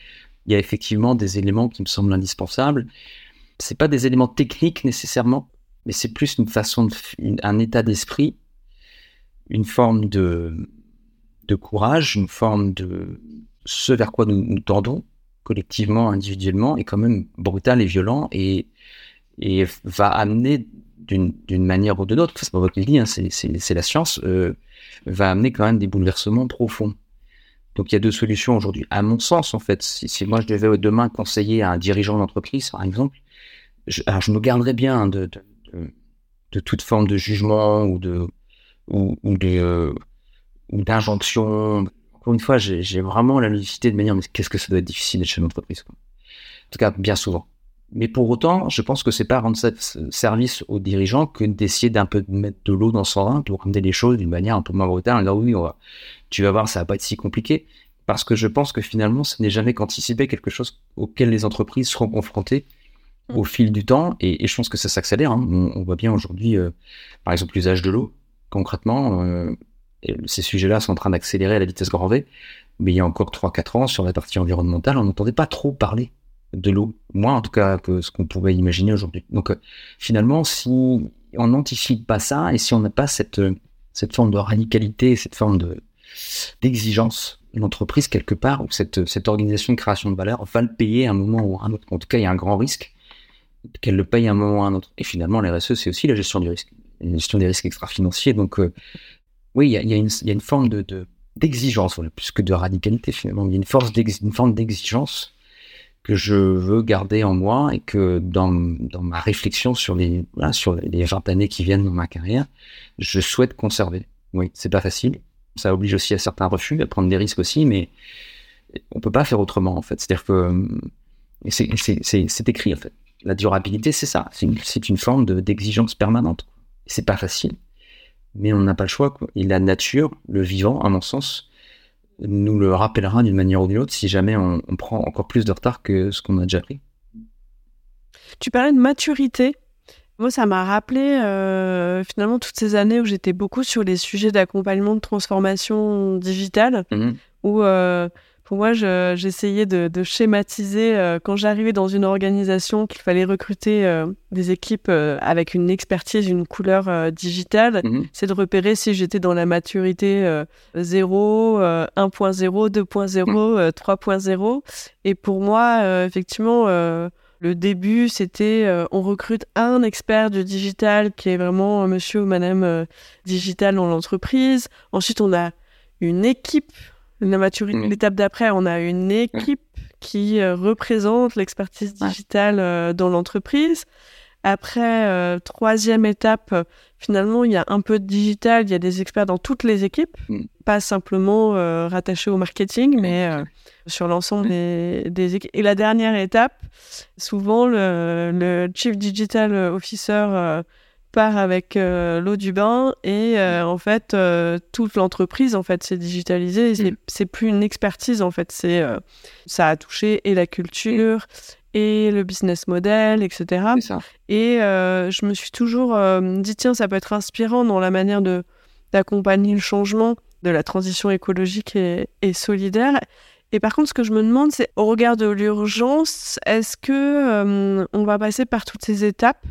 il y a effectivement des éléments qui me semblent indispensables. C'est pas des éléments techniques nécessairement, mais c'est plus une façon de, un état d'esprit, une forme de, de courage, une forme de ce vers quoi nous, nous tendons collectivement, individuellement, est quand même brutal et violent et, et va amener d'une manière ou d'une autre, c'est pas moi qui hein, c'est- la science, euh, va amener quand même des bouleversements profonds. Donc il y a deux solutions aujourd'hui. À mon sens, en fait, si, si moi je devais demain conseiller à un dirigeant d'entreprise, par exemple, je, alors je me garderais bien de, de, de, de toute forme de jugement ou de ou, ou de euh, ou d'injonction. Encore une fois, j'ai vraiment la lucidité de me dire mais qu'est-ce que ça doit être difficile d'être chef d'entreprise. En tout cas, bien souvent. Mais pour autant, je pense que c'est pas rendre service aux dirigeants que d'essayer d'un peu de mettre de l'eau dans son vin pour ramener les choses d'une manière un peu moins brutale. En disant oui, on va, tu vas voir, ça va pas être si compliqué. Parce que je pense que finalement, ce n'est jamais qu'anticiper quelque chose auquel les entreprises seront confrontées au fil du temps. Et, et je pense que ça s'accélère. hein. On, on voit bien aujourd'hui, euh, par exemple, l'usage de l'eau. Concrètement, euh, ces sujets-là sont en train d'accélérer à la vitesse grand V. Mais il y a encore 3-4 ans, sur la partie environnementale, on n'entendait pas trop parler de l'eau. Moins, en tout cas, que ce qu'on pouvait imaginer aujourd'hui. Donc, euh, finalement, si on n'anticipe pas ça et si on n'a pas cette, euh, cette forme de radicalité, cette forme de d'exigence, l'entreprise, quelque part, ou cette, cette organisation de création de valeur va le payer à un moment ou à un autre. En tout cas, il y a un grand risque qu'elle le paye à un moment ou à un autre. Et finalement, la RSE, c'est aussi la gestion du risque, la gestion des risques extra-financiers. Donc, euh, oui, il y a, y a y a une forme de, de- d'exigence, plus que de radicalité finalement. Il y a une, force une forme d'exigence que je veux garder en moi et que dans, dans ma réflexion sur les, sur les 20 années qui viennent dans ma carrière, je souhaite conserver. Oui, c'est pas facile. Ça oblige aussi à certains refus, à prendre des risques aussi, mais on peut pas faire autrement en fait. C'est-à-dire que hum, c'est, écrit en fait. La durabilité, c'est ça. C'est une, une forme de, d'exigence permanente. C'est pas facile, mais on n'a pas le choix. Quoi. Et la nature, le vivant, à mon sens, nous le rappellera d'une manière ou d'une autre si jamais on, on, prend encore plus de retard que ce qu'on a déjà pris. Tu parlais de maturité. Moi, ça m'a rappelé euh, finalement toutes ces années où j'étais beaucoup sur les sujets d'accompagnement de transformation digitale, mmh. où euh, pour moi, j'essayais de, de, schématiser euh, quand j'arrivais dans une organisation qu'il fallait recruter euh, des équipes euh, avec une expertise, une couleur digitale. Mhm. C'est de repérer si j'étais dans la maturité 0, 1.0, 2.0, 3.0. Et pour moi, effectivement, le début, c'était on recrute un expert du digital qui est vraiment monsieur ou madame digital dans l'entreprise. Ensuite, on a une équipe la maturité, l'étape d'après, on a une équipe qui euh, représente l'expertise digitale euh, dans l'entreprise. Après, euh, troisième étape, finalement, il y a un peu de digital, il y a des experts dans toutes les équipes, mm. pas simplement rattachés au marketing, mais sur l'ensemble des, équipes. Et la dernière étape, souvent, le, le Chief Digital Officer part avec euh, l'eau du bain et euh, en fait euh, toute l'entreprise en fait s'est digitalisée mm. c'est plus une expertise en fait. C'est ça a touché et la culture et le business model etc et je me suis toujours dit tiens ça peut être inspirant dans la manière de d'accompagner le changement de la transition écologique et, et solidaire. Et par contre, ce que je me demande, c'est au regard de l'urgence, est-ce que on va passer par toutes ces étapes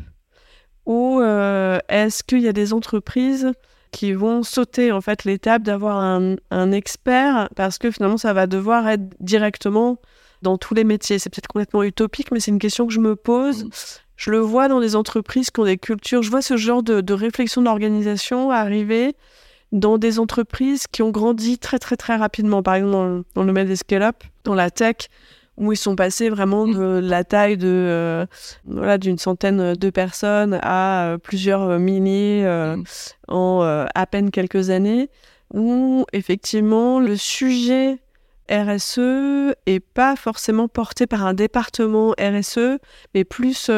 ou euh, est-ce qu'il y a des entreprises qui vont sauter en fait l'étape d'avoir un, expert parce que finalement ça va devoir être directement dans tous les métiers? C'est peut-être complètement utopique, mais c'est une question que je me pose. Mm. Je le vois dans des entreprises qui ont des cultures. Je vois ce genre de, réflexion d'organisation arriver dans des entreprises qui ont grandi très très très rapidement. Par exemple, dans, dans le domaine des scale-up, dans la tech, où ils sont passés vraiment mm. de la taille de euh, voilà d'une centaine de personnes à euh, plusieurs milliers euh, mm. en à peine quelques années où effectivement le sujet RSE est pas forcément porté par un département RSE mais plus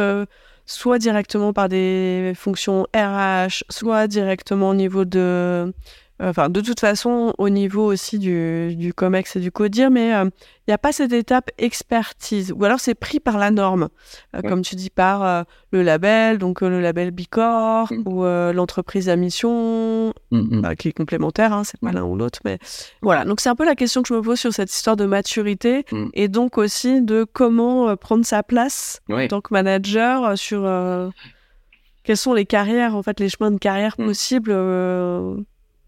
soit directement par des fonctions RH soit directement au niveau de Enfin, de toute façon, au niveau aussi du, du COMEX et du CODIR, mais il euh, n'y a pas cette étape expertise. Ou alors c'est pris par la norme, euh, comme tu dis, par euh, le label, donc le label Bicor mm. ou l'entreprise à mission, mm, mm. Bah, qui est complémentaire, hein, c'est pas l'un ou l'autre. Mais voilà, donc c'est un peu la question que je me pose sur cette histoire de maturité et donc aussi de comment prendre sa place en tant que manager sur quelles sont les carrières, en fait, les chemins de carrière possibles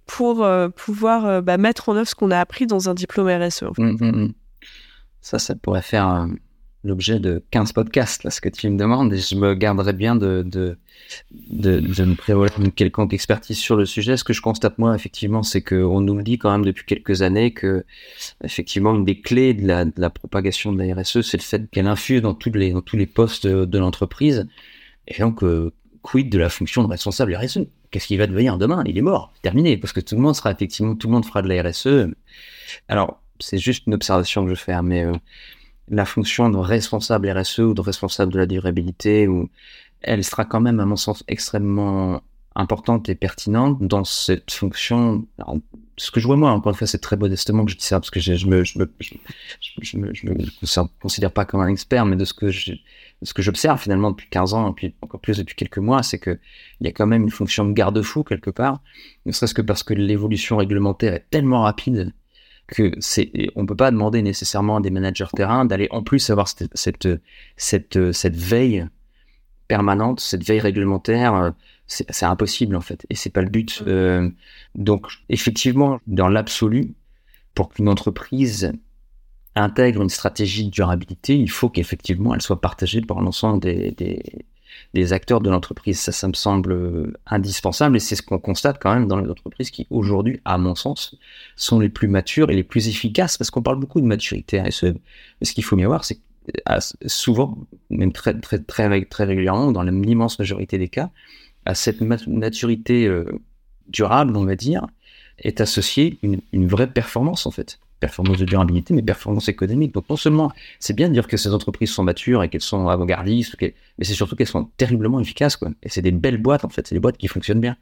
pour euh, pouvoir euh, bah, mettre en œuvre ce qu'on a appris dans un diplôme RSE. Hum, hum, hum. Ça, ça pourrait faire euh, l'objet de 15 podcasts, là, ce que tu me demandes, et je me garderais bien de, de, de, de me prévoir une quelconque expertise sur le sujet. Ce que je constate, moi, effectivement, c'est qu'on nous dit quand même depuis quelques années que, effectivement, une des clés de la, propagation de la RSE, c'est le fait qu'elle infuse dans, toutes les, dans tous les postes de l'entreprise. Et donc, quid de la fonction de responsable RSE Qu'est-ce qu'il va devenir demain? Il est mort, terminé, parce que tout le monde sera effectivement, tout le monde fera de la RSE. Alors, c'est juste une observation que je fais, hein, mais euh, la fonction de responsable RSE ou de responsable de la durabilité, ou, elle sera quand même, à mon sens, extrêmement importante et pertinente dans cette fonction. ce que je vois moi, encore une fois, c'est très modestement que je dis ça parce que je, je me, me considère pas comme un expert, mais de ce que je, ce que j'observe finalement depuis 15 ans, et puis encore plus depuis quelques mois, c'est qu'il y a quand même une fonction de garde-fou quelque part, ne serait-ce que parce que l'évolution réglementaire est tellement rapide que c'est, on peut pas demander nécessairement à des managers terrain d'aller en plus avoir cette, cette, cette, cette veille permanente, cette veille réglementaire, c'est impossible en fait, et c'est pas le but. Euh, donc effectivement, dans l'absolu, pour qu'une entreprise intègre une stratégie de durabilité, il faut qu'effectivement elle soit partagée par l'ensemble des, des, des, acteurs de l'entreprise. Ça, ça me semble indispensable et c'est ce qu'on constate quand même dans les entreprises qui aujourd'hui, à mon sens, sont les plus matures et les plus efficaces parce qu'on parle beaucoup de maturité RSE. Mais ce qu'il faut bien voir, c'est que euh, souvent, même très, très, très, très régulièrement, dans l'immense majorité des cas, à cette maturité euh, durable, on va dire, est associée une, une vraie performance en fait performance de durabilité, mais performance économique. Donc non seulement c'est bien de dire que ces entreprises sont matures et qu'elles sont avant-gardistes, mais c'est surtout qu'elles sont terriblement efficaces, quoi. Et c'est des belles boîtes, en fait, c'est des boîtes qui fonctionnent bien.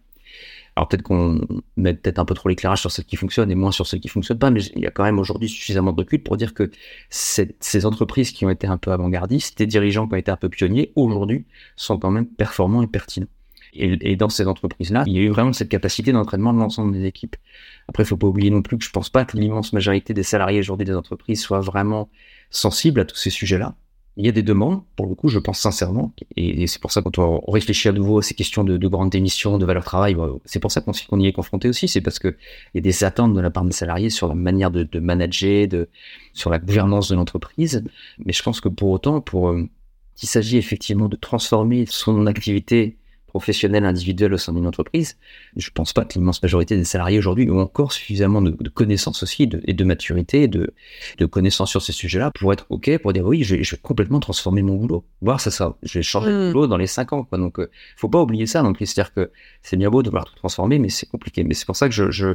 Alors peut-être qu'on met peut-être un peu trop l'éclairage sur celles qui fonctionnent et moins sur celles qui fonctionnent pas, mais il y a quand même aujourd'hui suffisamment de recul pour dire que ces entreprises qui ont été un peu avant-gardistes, des dirigeants qui ont été un peu pionniers, aujourd'hui sont quand même performants et pertinents. Et, dans ces entreprises-là, il y a eu vraiment cette capacité d'entraînement de l'ensemble des équipes. Après, il faut pas oublier non plus que je pense pas que l'immense majorité des salariés aujourd'hui des entreprises soient vraiment sensibles à tous ces sujets-là. Il y a des demandes, pour le coup, je pense sincèrement, et, c'est pour ça quand on réfléchit à nouveau à ces questions de, de grande démission, de valeur travail, c'est pour ça qu'on y est confronté aussi, c'est parce qu'il y a des attentes de la part des salariés sur la manière de, de manager, de, sur la gouvernance de l'entreprise. Mais je pense que pour autant, pour euh, qu'il s'agit effectivement de transformer son activité professionnel individuel au sein d'une entreprise, je pense pas que l'immense majorité des salariés aujourd'hui ont encore suffisamment de, connaissances aussi et de maturité, de, de connaissances sur ces sujets-là pour être OK, pour dire oui, je, vais complètement transformer mon boulot. Voir ça, ça, je vais changer de mm. boulot dans les cinq ans. Quoi. Donc, euh, faut pas oublier ça. Donc, c'est-à-dire que c'est bien beau de vouloir tout transformer, mais c'est compliqué. Mais c'est pour ça que je,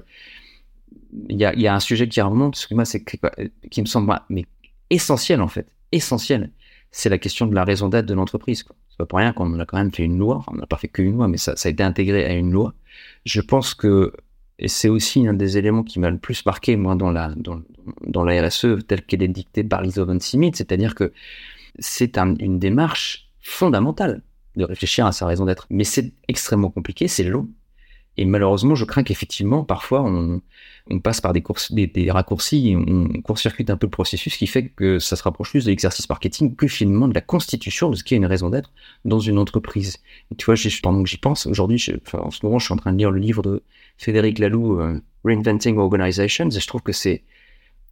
il y a, y a, un sujet qui remonte, moi, c'est qui me semble mais essentiel en fait, essentiel. C'est la question de la raison d'être de l'entreprise. Pas pour rien qu'on a quand même fait une loi. on n'a pas fait qu'une loi, mais ça, ça, a été intégré à une loi. Je pense que, et c'est aussi un des éléments qui m'a le plus marqué, moi, dans la, dans, dans la RSE telle qu'elle est dictée par l'ISO 26000, c'est-à-dire que c'est une démarche fondamentale de réfléchir à sa raison d'être. Mais c'est extrêmement compliqué, c'est long. Et malheureusement, je crains qu'effectivement, parfois, on, on, passe par des, courses, des, raccourcis, on court-circuite un peu le processus, qui fait que ça se rapproche plus de l'exercice marketing que finalement de la constitution de ce qui est une raison d'être dans une entreprise. Et tu vois, pendant que j'y pense, aujourd'hui, en ce moment, je suis en train de lire le livre de Frédéric Laloux, euh, Reinventing Organizations, et je trouve que c'est,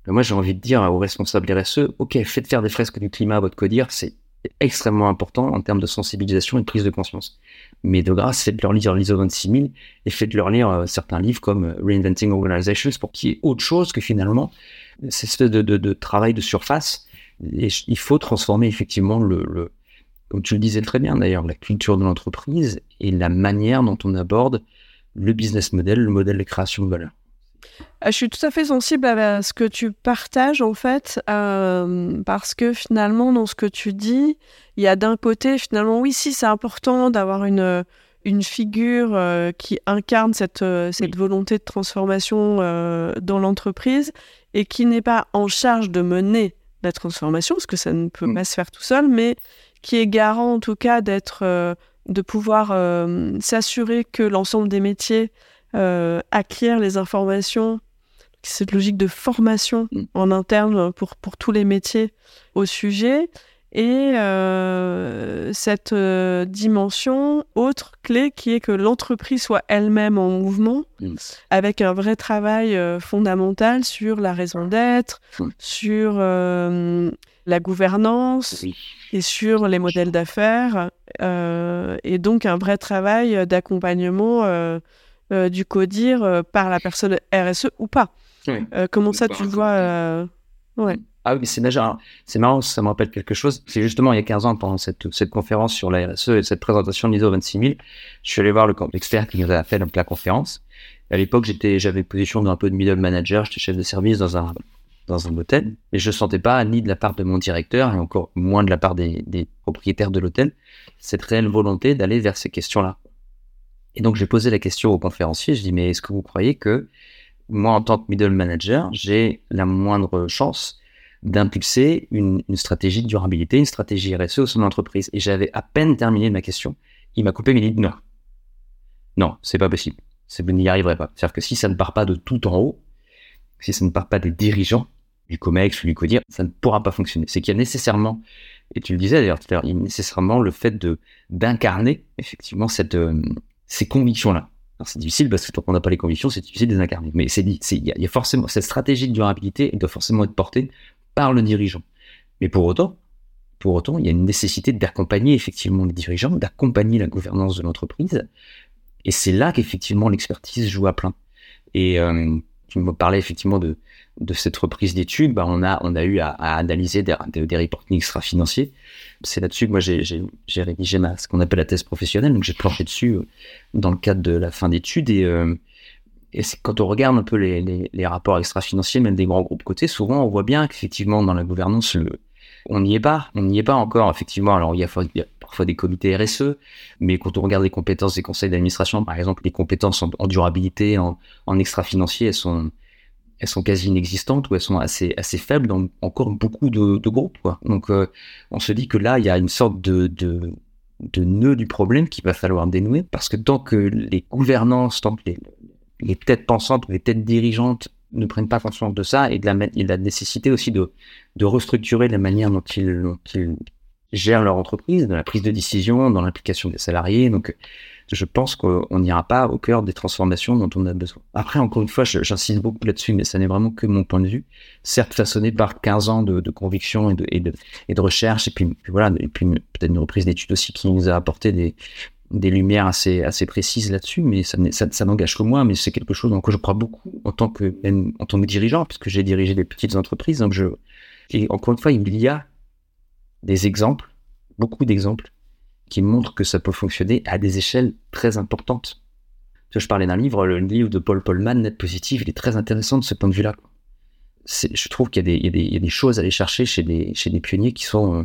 moi, j'ai envie de dire aux responsables RSE, OK, faites faire des fresques du climat à votre codir, c'est extrêmement important en termes de sensibilisation et de prise de conscience. Mais de grâce, faites-leur lire l'ISO 26000 et faites-leur lire euh, certains livres comme euh, Reinventing Organizations pour qu'il y ait autre chose que finalement cette espèce de, travail de surface. Et il faut transformer effectivement le, comme tu le disais très bien d'ailleurs, la culture de l'entreprise et la manière dont on aborde le business model, le modèle de création de valeur. Ah, je suis tout à fait sensible à ce que tu partages en fait, euh, parce que finalement dans ce que tu dis, il y a d'un côté finalement oui si c'est important d'avoir une une figure euh, qui incarne cette, euh, cette volonté de transformation dans l'entreprise et qui n'est pas en charge de mener la transformation, parce que ça ne peut mm. pas se faire tout seul, mais qui est garant en tout cas d'être, de pouvoir s'assurer que l'ensemble des métiers euh, acquérir les informations, cette logique de formation mm. en interne pour, pour tous les métiers au sujet, et euh, cette euh, dimension autre clé qui est que l'entreprise soit elle-même en mouvement, mm. avec un vrai travail fondamental sur la raison d'être, mm. sur la gouvernance et sur les modèles d'affaires, et donc un vrai travail d'accompagnement euh, du CODIR euh, par la personne RSE ou pas. Euh, comment ça, tu vois ouais. Ah oui, c'est déjà, c'est marrant, ça me rappelle quelque chose. C'est justement il y a 15 ans, pendant cette, cette conférence sur la RSE et cette présentation de l'ISO 26000, je suis allé voir l'expert qui nous a fait la conférence. À l'époque, j'étais, j'avais position d'un peu de middle manager, j'étais chef de service dans un, dans un hôtel, et je sentais pas, ni de la part de mon directeur, et encore moins de la part des, des propriétaires de l'hôtel, cette réelle volonté d'aller vers ces questions-là. Et donc, j'ai posé la question au conférencier. Je dis, mais est-ce que vous croyez que moi, en tant que middle manager, j'ai la moindre chance d'impulser une, stratégie de durabilité, une stratégie RSE au sein de l'entreprise? Et j'avais à peine terminé ma question. Il m'a coupé, il dit non. Non, c'est pas possible. Vous n'y arriverez pas. C'est-à-dire que si ça ne part pas de tout en haut, si ça ne part pas des dirigeants, du COMEX ou du CODIR, ça ne pourra pas fonctionner. C'est qu'il y a nécessairement, et tu le disais d'ailleurs tout à l'heure, il y a nécessairement le fait d'incarner effectivement cette, euh, ces convictions-là. C'est difficile parce que tant qu'on n'a pas les convictions, c'est difficile de les incarner. Mais c'est dit, il y, a forcément cette stratégie de durabilité, doit forcément être portée par le dirigeant. Mais pour autant, pour autant, il y a une nécessité d'accompagner effectivement les dirigeants, d'accompagner la gouvernance de l'entreprise. Et c'est là qu'effectivement l'expertise joue à plein. Et euh, tu me parlais effectivement de, de cette reprise d'études, bah on, a, on a eu à, analyser des, des, reportings extra-financiers. C'est là-dessus que moi j'ai rédigé ce qu'on appelle la thèse professionnelle, donc j'ai planché dessus euh, dans le cadre de la fin d'études. Et, euh, quand on regarde un peu les, les, rapports extra-financiers, même des grands groupes cotés, souvent on voit bien qu'effectivement dans la gouvernance, on n'y est pas, on n'y est pas encore effectivement. Alors il y a, parfois des comités RSE, mais quand on regarde les compétences des conseils d'administration, par exemple, les compétences en, durabilité, en, en extra-financier, elles sont, elles sont quasi inexistantes ou elles sont assez, assez faibles dans encore beaucoup de, de groupes. Quoi. Donc, euh, on se dit que là, il y a une sorte de, de, de nœud du problème qu'il va falloir dénouer parce que tant que les gouvernances, tant que les, les têtes pensantes les têtes dirigeantes ne prennent pas conscience de ça et de la, et de la nécessité aussi de, de restructurer la manière dont ils, dont ils gèrent leur entreprise, dans la prise de décision, dans l'implication des salariés. Donc, je pense qu'on n'ira pas au cœur des transformations dont on a besoin. Après, encore une fois, j'insiste beaucoup là-dessus, mais ça n'est vraiment que mon point de vue. Certes, façonné par 15 ans de, de conviction et de, recherche, et puis, voilà, et puis peut-être une reprise d'études aussi qui nous a apporté des, lumières assez, précises là-dessus, mais ça, n'engage que moi, mais c'est quelque chose dans quoi je crois beaucoup en tant que, même en tant que dirigeant, puisque j'ai dirigé des petites entreprises. Donc je, et encore une fois, il y a des exemples, beaucoup d'exemples, qui montrent que ça peut fonctionner à des échelles très importantes. Je parlais d'un livre, le livre de Paul Polman, Net Positive, il est très intéressant de ce point de vue-là. Je trouve qu'il y, y, y, a des choses à aller chercher chez des, chez des pionniers qui sont euh,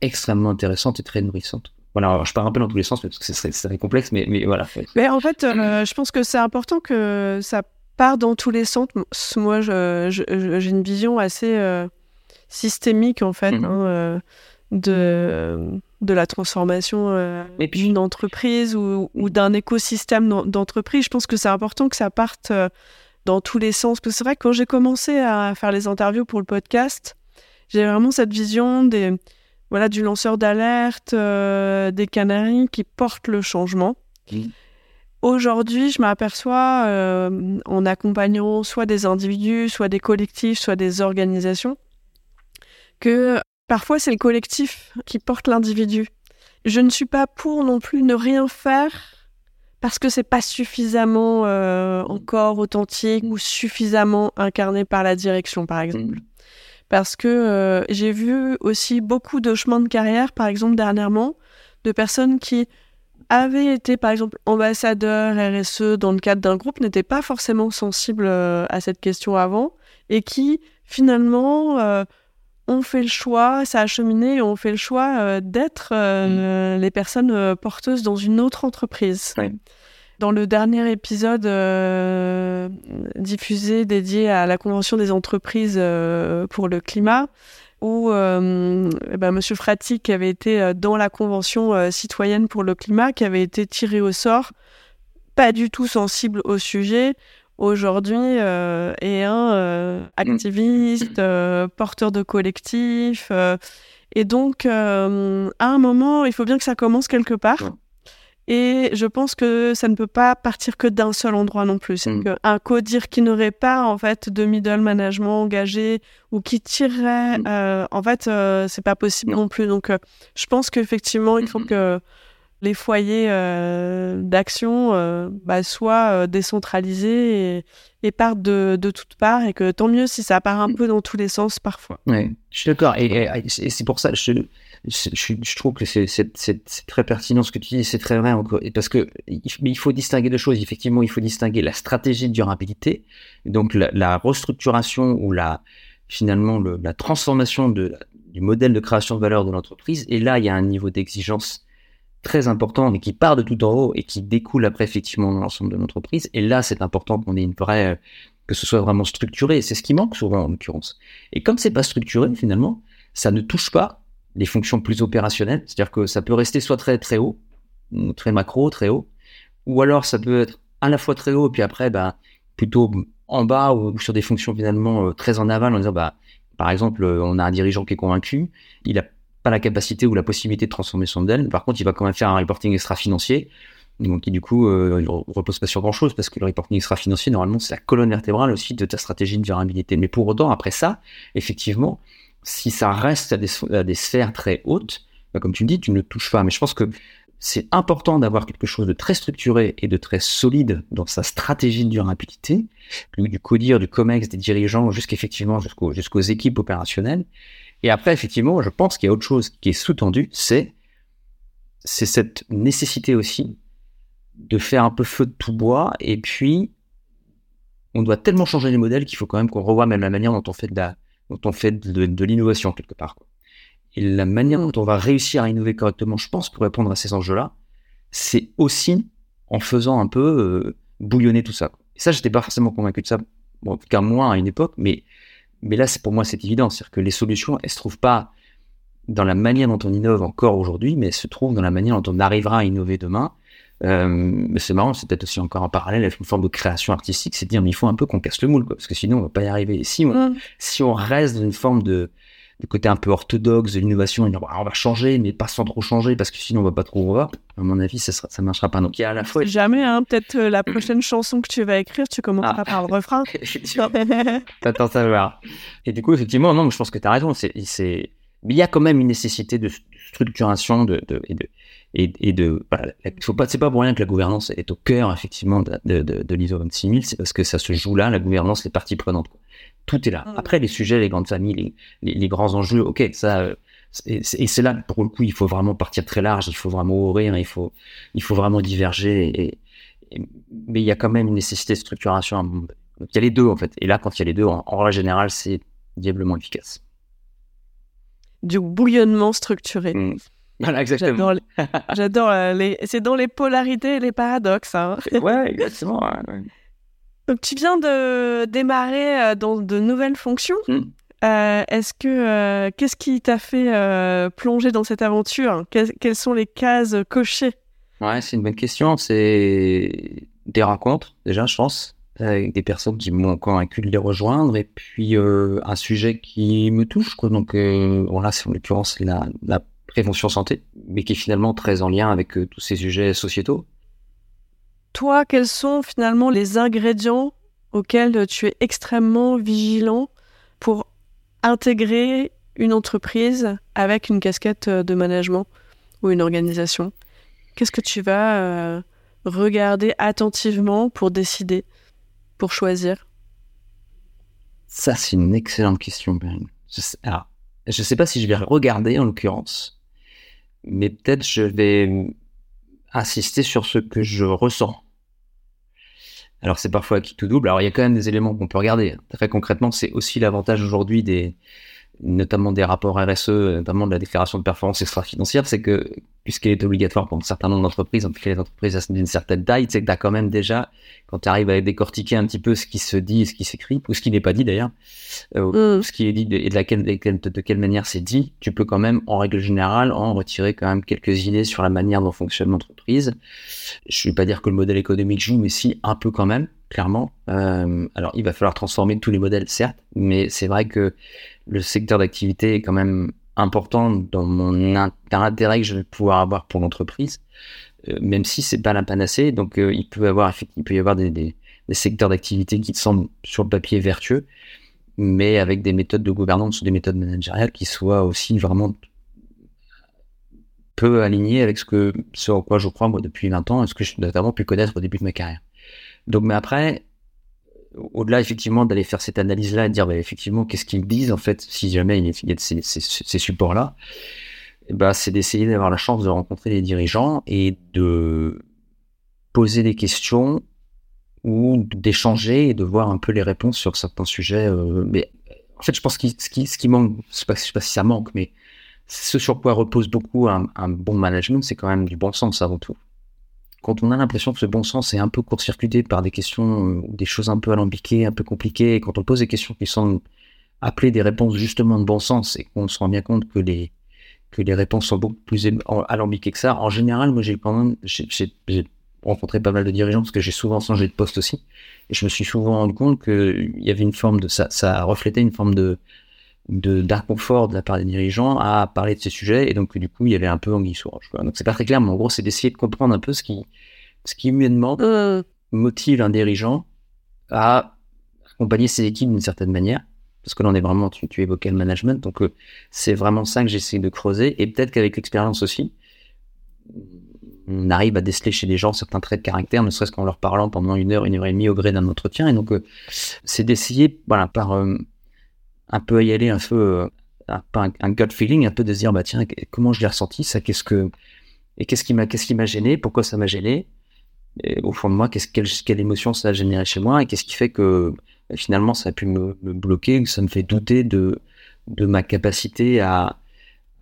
extrêmement intéressantes et très nourrissantes. Voilà, je pars un peu dans tous les sens parce que c'est très complexe, mais, mais voilà. Mais en fait, euh, je pense que c'est important que ça part dans tous les sens. Moi, j'ai une vision assez euh, systémique en fait. Mm-hmm. Hein, de, de la transformation euh, d'une entreprise ou, ou d'un écosystème d'entreprise. Je pense que c'est important que ça parte euh, dans tous les sens. Parce que c'est vrai que quand j'ai commencé à faire les interviews pour le podcast, j'ai vraiment cette vision des, voilà, du lanceur d'alerte, euh, des canaries qui portent le changement. Aujourd'hui, je m'aperçois en accompagnant soit des individus, soit des collectifs, soit des organisations, que Parfois, c'est le collectif qui porte l'individu. Je ne suis pas pour non plus ne rien faire parce que c'est pas suffisamment euh, encore authentique ou suffisamment incarné par la direction, par exemple. Parce que euh, j'ai vu aussi beaucoup de chemins de carrière, par exemple dernièrement, de personnes qui avaient été, par exemple, ambassadeurs RSE dans le cadre d'un groupe, n'étaient pas forcément sensibles euh, à cette question avant, et qui finalement on fait le choix, ça a cheminé, on fait le choix euh, d'être euh, mm. les personnes euh, porteuses dans une autre entreprise. Dans le dernier épisode diffusé dédié à la Convention des entreprises pour le climat, où eh ben, Monsieur Frati, qui avait été dans la Convention citoyenne pour le climat, qui avait été tiré au sort, pas du tout sensible au sujet, aujourd'hui euh, est un euh, activiste, euh, porteur de collectif. et donc, à un moment, il faut bien que ça commence quelque part. Et je pense que ça ne peut pas partir que d'un seul endroit non plus. Mm. un codir qui n'aurait pas en fait de middle management engagé ou qui tirerait, mm. en fait, c'est pas possible non, plus. Donc, je pense qu'effectivement, il faut mm. que les foyers euh, d'action euh, bah, soient euh, décentralisés et, partent de, toutes parts et que tant mieux si ça part un peu dans tous les sens parfois. Oui, je suis d'accord et, c'est pour ça je, je, trouve que c'est très pertinent ce que tu dis, c'est très vrai parce que mais il faut distinguer deux choses. Effectivement, il faut distinguer la stratégie de durabilité, donc la, restructuration ou la finalement la transformation de, du modèle de création de valeur de l'entreprise. Et là, il y a un niveau d'exigence très important et qui part de tout en haut et qui découle après effectivement dans l'ensemble de l'entreprise. Et là, c'est important qu'on ait une vraie, que ce soit vraiment structuré. C'est ce qui manque souvent en l'occurrence. Et comme c'est pas structuré finalement, ça ne touche pas les fonctions plus opérationnelles. C'est-à-dire que ça peut rester soit très très haut, très macro, très haut, ou alors ça peut être à la fois très haut puis après, bah, plutôt en bas ou sur des fonctions finalement euh, très en aval en disant, bah, par exemple, on a un dirigeant qui est convaincu, il a la capacité ou la possibilité de transformer son modèle. Par contre, il va quand même faire un reporting extra-financier, donc qui du coup euh, repose pas sur grand-chose parce que le reporting extra-financier, normalement, c'est la colonne vertébrale aussi de ta stratégie de durabilité. Mais pour autant, après ça, effectivement, si ça reste à des, sphères très hautes, bah, comme tu me dis, tu ne le touches pas. Mais je pense que c'est important d'avoir quelque chose de très structuré et de très solide dans sa stratégie de durabilité, du CODIR, du COMEX, des dirigeants, jusqu'effectivement jusqu'aux jusqu'aux équipes opérationnelles. Et après, effectivement, je pense qu'il y a autre chose qui est sous-tendu, c'est c'est cette nécessité aussi de faire un peu feu de tout bois. Et puis, on doit tellement changer les modèles qu'il faut quand même qu'on revoie même la manière dont on fait de la, dont on fait de, l'innovation quelque part. Et la manière dont on va réussir à innover correctement, je pense, pour répondre à ces enjeux-là, c'est aussi en faisant un peu euh, bouillonner tout ça. Et ça, j'étais pas forcément convaincu de ça, en tout cas moins à une époque, mais, mais là, c'est pour moi, c'est évident. C'est-à-dire que les solutions, elles se trouvent pas dans la manière dont on innove encore aujourd'hui, mais elles se trouvent dans la manière dont on arrivera à innover demain. Euh, mais c'est marrant, c'est peut-être aussi encore en parallèle avec une forme de création artistique, c'est de dire, mais il faut un peu qu'on casse le moule, quoi, parce que sinon, on va pas y arriver. Et si on, si on reste dans une forme de, le côté un peu orthodoxe de l'innovation, on va changer, mais pas sans trop changer, parce que sinon on va pas trop va. À mon avis, ça ne ça marchera pas. Donc il y a à la fois. Jamais, hein, peut-être euh, la prochaine chanson que tu vas écrire, tu commenceras ah. par le refrain. T'attends à voir. Et du coup, effectivement, non, je pense que tu as raison. C'est, Mais il y a quand même une nécessité de structuration de, de, et de. Et, de voilà, faut pas, c'est pas pour rien que la gouvernance est au cœur effectivement de, de, de l'ISO 26000, c'est parce que ça se joue là, la gouvernance, les parties prenantes. Quoi tout est là. Mm. Après, les sujets, les grandes familles, les, grands enjeux, ok, ça, euh, et c'est là, pour le coup, il faut vraiment partir très large, il faut vraiment ouvrir, il faut, il faut vraiment diverger. Et, mais il y a quand même une nécessité de structuration. Donc, il y a les deux, en fait. Et là, quand il y a les deux, en, règle générale, c'est diablement efficace. Du bouillonnement structuré. Mm. Voilà, exactement. J'adore les. C'est dans les polarités et les paradoxes. Hein. ouais, exactement. Ouais, donc tu viens de démarrer euh, dans de nouvelles fonctions. Hmm. Euh, est-ce que euh, qu'est-ce qui t'a fait plonger dans cette aventure? Quelles sont les cases cochées? Ouais, c'est une bonne question. C'est des rencontres déjà, je pense, avec des personnes qui m'ont convaincu de les rejoindre, et puis un sujet qui me touche. Quoi. Donc c'est en l'occurrence la, la prévention santé, mais qui est finalement très en lien avec tous ces sujets sociétaux toi, quels sont finalement les ingrédients auxquels tu es extrêmement vigilant pour intégrer une entreprise avec une casquette de management ou une organisation? Qu'est-ce que tu vas euh, regarder attentivement pour décider, pour choisir? Ça, c'est une excellente question, Perrine. Je sais, je sais pas si je vais regarder en l'occurrence, mais peut-être je vais insister sur ce que je ressens. Alors c'est parfois qui tout double. Alors il y a quand même des éléments qu'on peut regarder. Très concrètement, c'est aussi l'avantage aujourd'hui des, notamment des rapports RSE, notamment de la déclaration de performance extra-financière, c'est que, puisqu'elle est obligatoire pour un certain nombre d'entreprises, en tout cas les entreprises d'une certaine taille, c'est que tu as quand même déjà, quand tu arrives à décortiquer un petit peu ce qui se dit et ce qui s'écrit, ou ce qui n'est pas dit d'ailleurs, euh, mm. ce qui est dit et de, laquelle, de, quelle manière c'est dit, tu peux quand même, en règle générale, en retirer quand même quelques idées sur la manière dont fonctionne l'entreprise. Je ne vais pas dire que le modèle économique joue, mais si, un peu quand même, clairement. Euh, alors, il va falloir transformer tous les modèles, certes, mais c'est vrai que le secteur d'activité est quand même important dans mon dans l'intérêt que je vais pouvoir avoir pour l'entreprise, euh, même si c'est pas la panacée. Donc, il peut avoir il peut y avoir des secteurs d'activité qui semblent sur le papier vertueux, mais avec des méthodes de gouvernance ou des méthodes managériales qui soient aussi vraiment peu alignées avec ce que ce en quoi je crois moi depuis 20 ans et ce que j'ai notamment pu connaître au début de ma carrière. Donc, mais après, au-delà effectivement d'aller faire cette analyse-là et dire bah, effectivement qu'est-ce qu'ils disent en fait si jamais il y a ces, ces, supports-là, bah, c'est d'essayer d'avoir la chance de rencontrer les dirigeants et de poser des questions ou d'échanger et de voir un peu les réponses sur certains sujets. Euh, mais en fait, je pense que ce qui, manque, je pas, sais pas si ça manque, mais ce sur quoi repose beaucoup un bon management, c'est quand même du bon sens avant tout quand on a l'impression que ce bon sens est un peu court-circuité par des questions, euh, des choses un peu alambiquées, un peu compliquées, et quand on pose des questions qui sont appelées des réponses justement de bon sens, et qu'on se rend bien compte que les, que les réponses sont beaucoup plus alambiquées que ça, en général, moi j'ai quand même, j'ai rencontré pas mal de dirigeants parce que j'ai souvent changé de poste aussi, et je me suis souvent rendu compte qu'il y avait une forme de, ça, ça reflétait une forme de, d'inconfort de, la part des dirigeants à parler de ces sujets. Et donc du coup il y avait un peu anguille sous roche donc c'est pas très clair mais en gros c'est d'essayer de comprendre un peu ce qui ce qui humainement euh. motive un dirigeant à accompagner ses équipes d'une certaine manière. Parce que là on est vraiment tu, tu évoquais le management. Donc euh, c'est vraiment ça que j'essaie de creuser. Et peut-être qu'avec l'expérience aussi on arrive à déceler chez les gens certains traits de caractère, ne serait-ce qu'en leur parlant pendant une heure, une heure et demie au gré d'un entretien. Et donc, euh, c'est d'essayer, voilà, par un peu y aller un peu euh, un, un, gut feeling un peu de se dire bah tiens comment je l'ai ressenti ça qu'est-ce que et qu'est-ce qui m'a qu'est-ce qui m'a gêné pourquoi ça m'a gêné et au fond de moi qu'est-ce quelle, quelle émotion ça a généré chez moi et qu'est-ce qui fait que bah, finalement ça a pu me, bloquer que ça me fait douter de de ma capacité à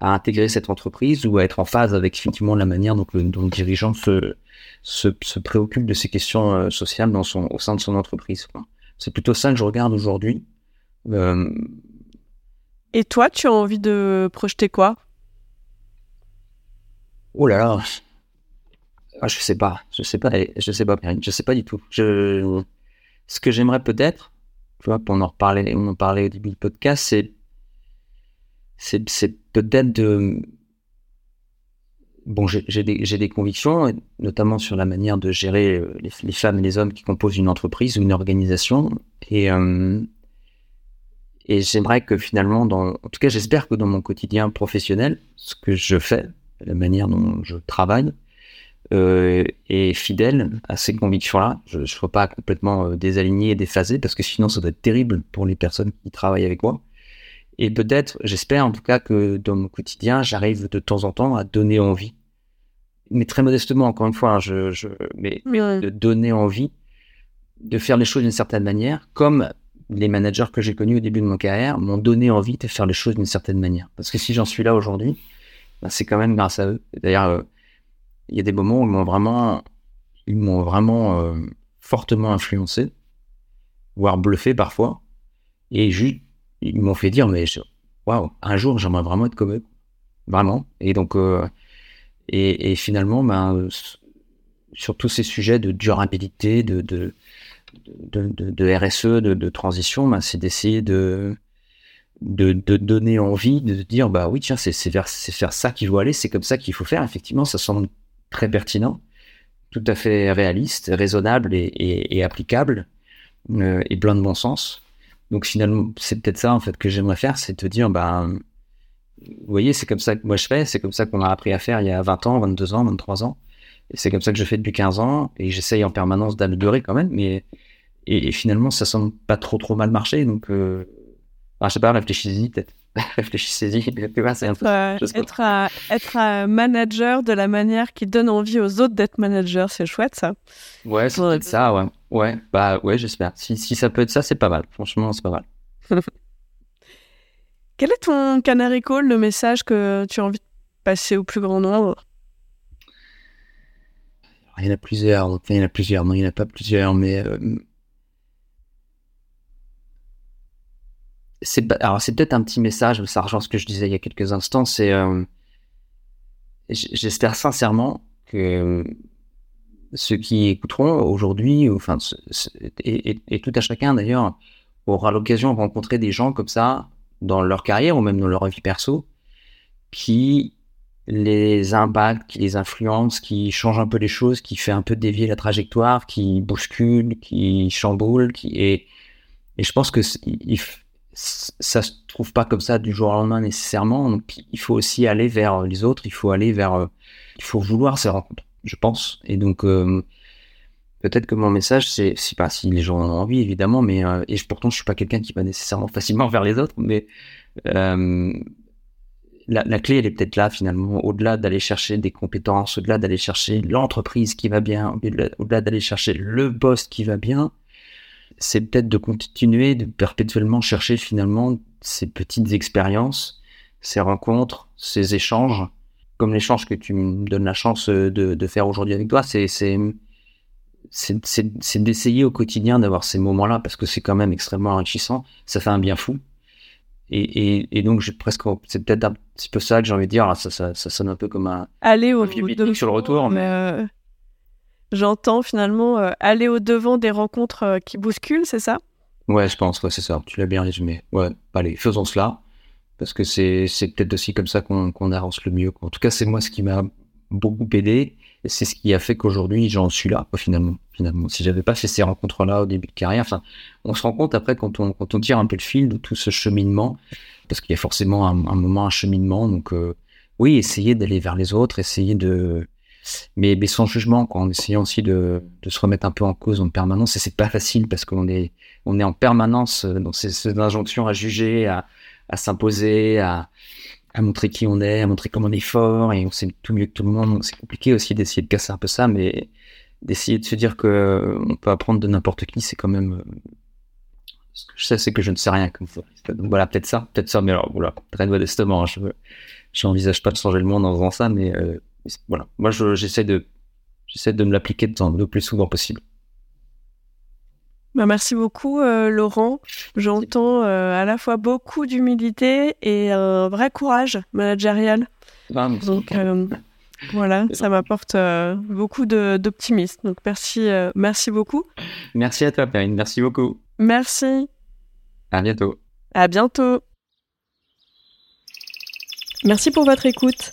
à intégrer cette entreprise ou à être en phase avec effectivement la manière dont le, dont le dirigeant se, se, se, préoccupe de ces questions euh, sociales dans son, au sein de son entreprise. C'est plutôt ça que je regarde aujourd'hui. Euh... Et toi, tu as envie de projeter quoi? Oh là là, ah, je sais pas, je sais pas, je sais pas, je sais pas du tout. Je, ce que j'aimerais peut-être, tu vois, pour en reparler, on en parlait au début du podcast, c'est, c'est, peut-être de, bon, j'ai, des, des, convictions, notamment sur la manière de gérer euh, les, les, femmes et les hommes qui composent une entreprise ou une organisation, et euh, et j'aimerais que finalement, dans, en tout cas, j'espère que dans mon quotidien professionnel, ce que je fais, la manière dont je travaille, euh, est fidèle à ces convictions-là. Je ne sois pas complètement euh, désaligné et déphasé parce que sinon ça doit être terrible pour les personnes qui travaillent avec moi. Et peut-être, j'espère en tout cas que dans mon quotidien, j'arrive de temps en temps à donner envie, mais très modestement encore une fois, hein, je, je, mais de donner envie de faire les choses d'une certaine manière, comme les managers que j'ai connus au début de mon carrière m'ont donné envie de faire les choses d'une certaine manière. Parce que si j'en suis là aujourd'hui, ben c'est quand même grâce à eux. D'ailleurs, euh, il y a des moments où ils m'ont vraiment, ils m'ont vraiment euh, fortement influencé, voire bluffé parfois, et juste, ils m'ont fait dire, mais waouh, un jour j'aimerais vraiment être comme eux, vraiment. Et donc, euh, et, finalement, ben, sur tous ces sujets de durabilité, de, de, RSE, de, de transition, ben, c'est d'essayer de, de, donner envie, de dire, bah oui, tiens, c'est vers, faire ça qu'il faut aller, c'est comme ça qu'il faut faire. Effectivement, ça semble très pertinent, tout à fait réaliste, raisonnable et, applicable, euh, et plein de bon sens. Donc finalement, c'est peut-être ça en fait que j'aimerais faire, c'est te dire, ben, vous voyez, c'est comme ça que moi je fais, c'est comme ça qu'on a appris à faire il y a 20 ans, 22 ans, 23 ans. Et c'est comme ça que je fais depuis 15 ans, et j'essaye en permanence d'améliorer quand même, mais et, finalement ça semble pas trop trop mal marcher, donc euh... je sais pas, réfléchissez-y peut-être. Réfléchissez-y. c'est un peu. être, un, être un manager de la manière qui donne envie aux autres d'être manager, c'est chouette ça. Ouais, c'est ça, ouais. Ouais, bah ouais, j'espère. Si, si ça peut être ça, c'est pas mal. Franchement, c'est pas mal. Quel est ton canary call, le message que tu as envie de passer au plus grand nombre? Il y en a plusieurs. il y en a plusieurs. Non, il n'y en a pas plusieurs, mais. Euh, c'est alors c'est peut-être un petit message, ça rejoint ce que je disais il y a quelques instants. C'est euh, j'espère sincèrement que euh, ceux qui écouteront aujourd'hui, enfin et, tout à chacun d'ailleurs, aura l'occasion de rencontrer des gens comme ça dans leur carrière ou même dans leur vie perso, qui les impactent, qui les influencent, qui changent un peu les choses, qui fait un peu dévier la trajectoire, qui bouscule, qui chamboule, qui et, et je pense que il, ça se trouve pas comme ça du jour au lendemain nécessairement. Donc, il faut aussi aller vers les autres. Il faut aller vers, euh, il faut vouloir ces rencontres, je pense. Et donc, euh, peut-être que mon message, c'est, si pas si les gens en ont envie, évidemment, mais euh, et pourtant, je suis pas quelqu'un qui va nécessairement facilement vers les autres, mais la, la, clé, elle est peut-être là finalement, au-delà d'aller chercher des compétences, au-delà d'aller chercher l'entreprise qui va bien, au-delà d'aller chercher le boss qui va bien c'est peut-être de continuer de perpétuellement chercher finalement ces petites expériences, ces rencontres, ces échanges, comme l'échange que tu me donnes la chance de, de faire aujourd'hui avec toi, c'est c'est d'essayer au quotidien d'avoir ces moments-là parce que c'est quand même extrêmement enrichissant, ça fait un bien fou. Et, et, et donc j'ai presque c'est peut-être un petit peu ça que j'ai envie de dire, ça, ça, ça, sonne un peu comme un, aller au un sur le retour, mais, euh, j'entends finalement euh, aller au-devant des rencontres euh, qui bousculent, c'est ça? Ouais, je pense, c'est ça. Tu l'as bien résumé. Ouais, allez, faisons cela. Parce que c'est, peut-être aussi comme ça qu'on, qu'on avance le mieux. En tout cas, c'est moi ce qui m'a beaucoup aidé. C'est ce qui a fait qu'aujourd'hui, j'en suis là, finalement. finalement. Si j'avais pas fait ces rencontres-là au début de carrière, on se rend compte après quand on, quand on tire un peu le fil de tout ce cheminement, parce qu'il y a forcément un, moment, un cheminement. Donc, euh, oui, essayer d'aller vers les autres, essayer de, mais, mais sans jugement, quoi, en essayant aussi de, de, se remettre un peu en cause en permanence. Et c'est pas facile parce qu'on est, on est en permanence dans ces, ces injonctions à juger, à, à s'imposer, à, à montrer qui on est, à montrer comment on est fort et on sait tout mieux que tout le monde. C'est compliqué aussi d'essayer de casser un peu ça, mais d'essayer de se dire que euh, on peut apprendre de n'importe qui, c'est quand même. Euh, ce que je sais, c'est que je ne sais rien comme ça. Donc voilà, peut-être ça, peut-être ça, mais alors voilà, très modestement, hein, je veux j'envisage pas de changer le monde en faisant ça, mais euh, voilà. Moi, j'essaie de, j'essaie de me l'appliquer le plus souvent possible. Bah, merci beaucoup, euh, Laurent. J'entends euh, à la fois beaucoup d'humilité et un vrai courage managérial. Ah, Donc voilà, ça m'apporte beaucoup d'optimisme. Donc merci, merci beaucoup. Merci à toi, Perrine. Merci beaucoup. Merci. À bientôt. À bientôt. Merci pour votre écoute.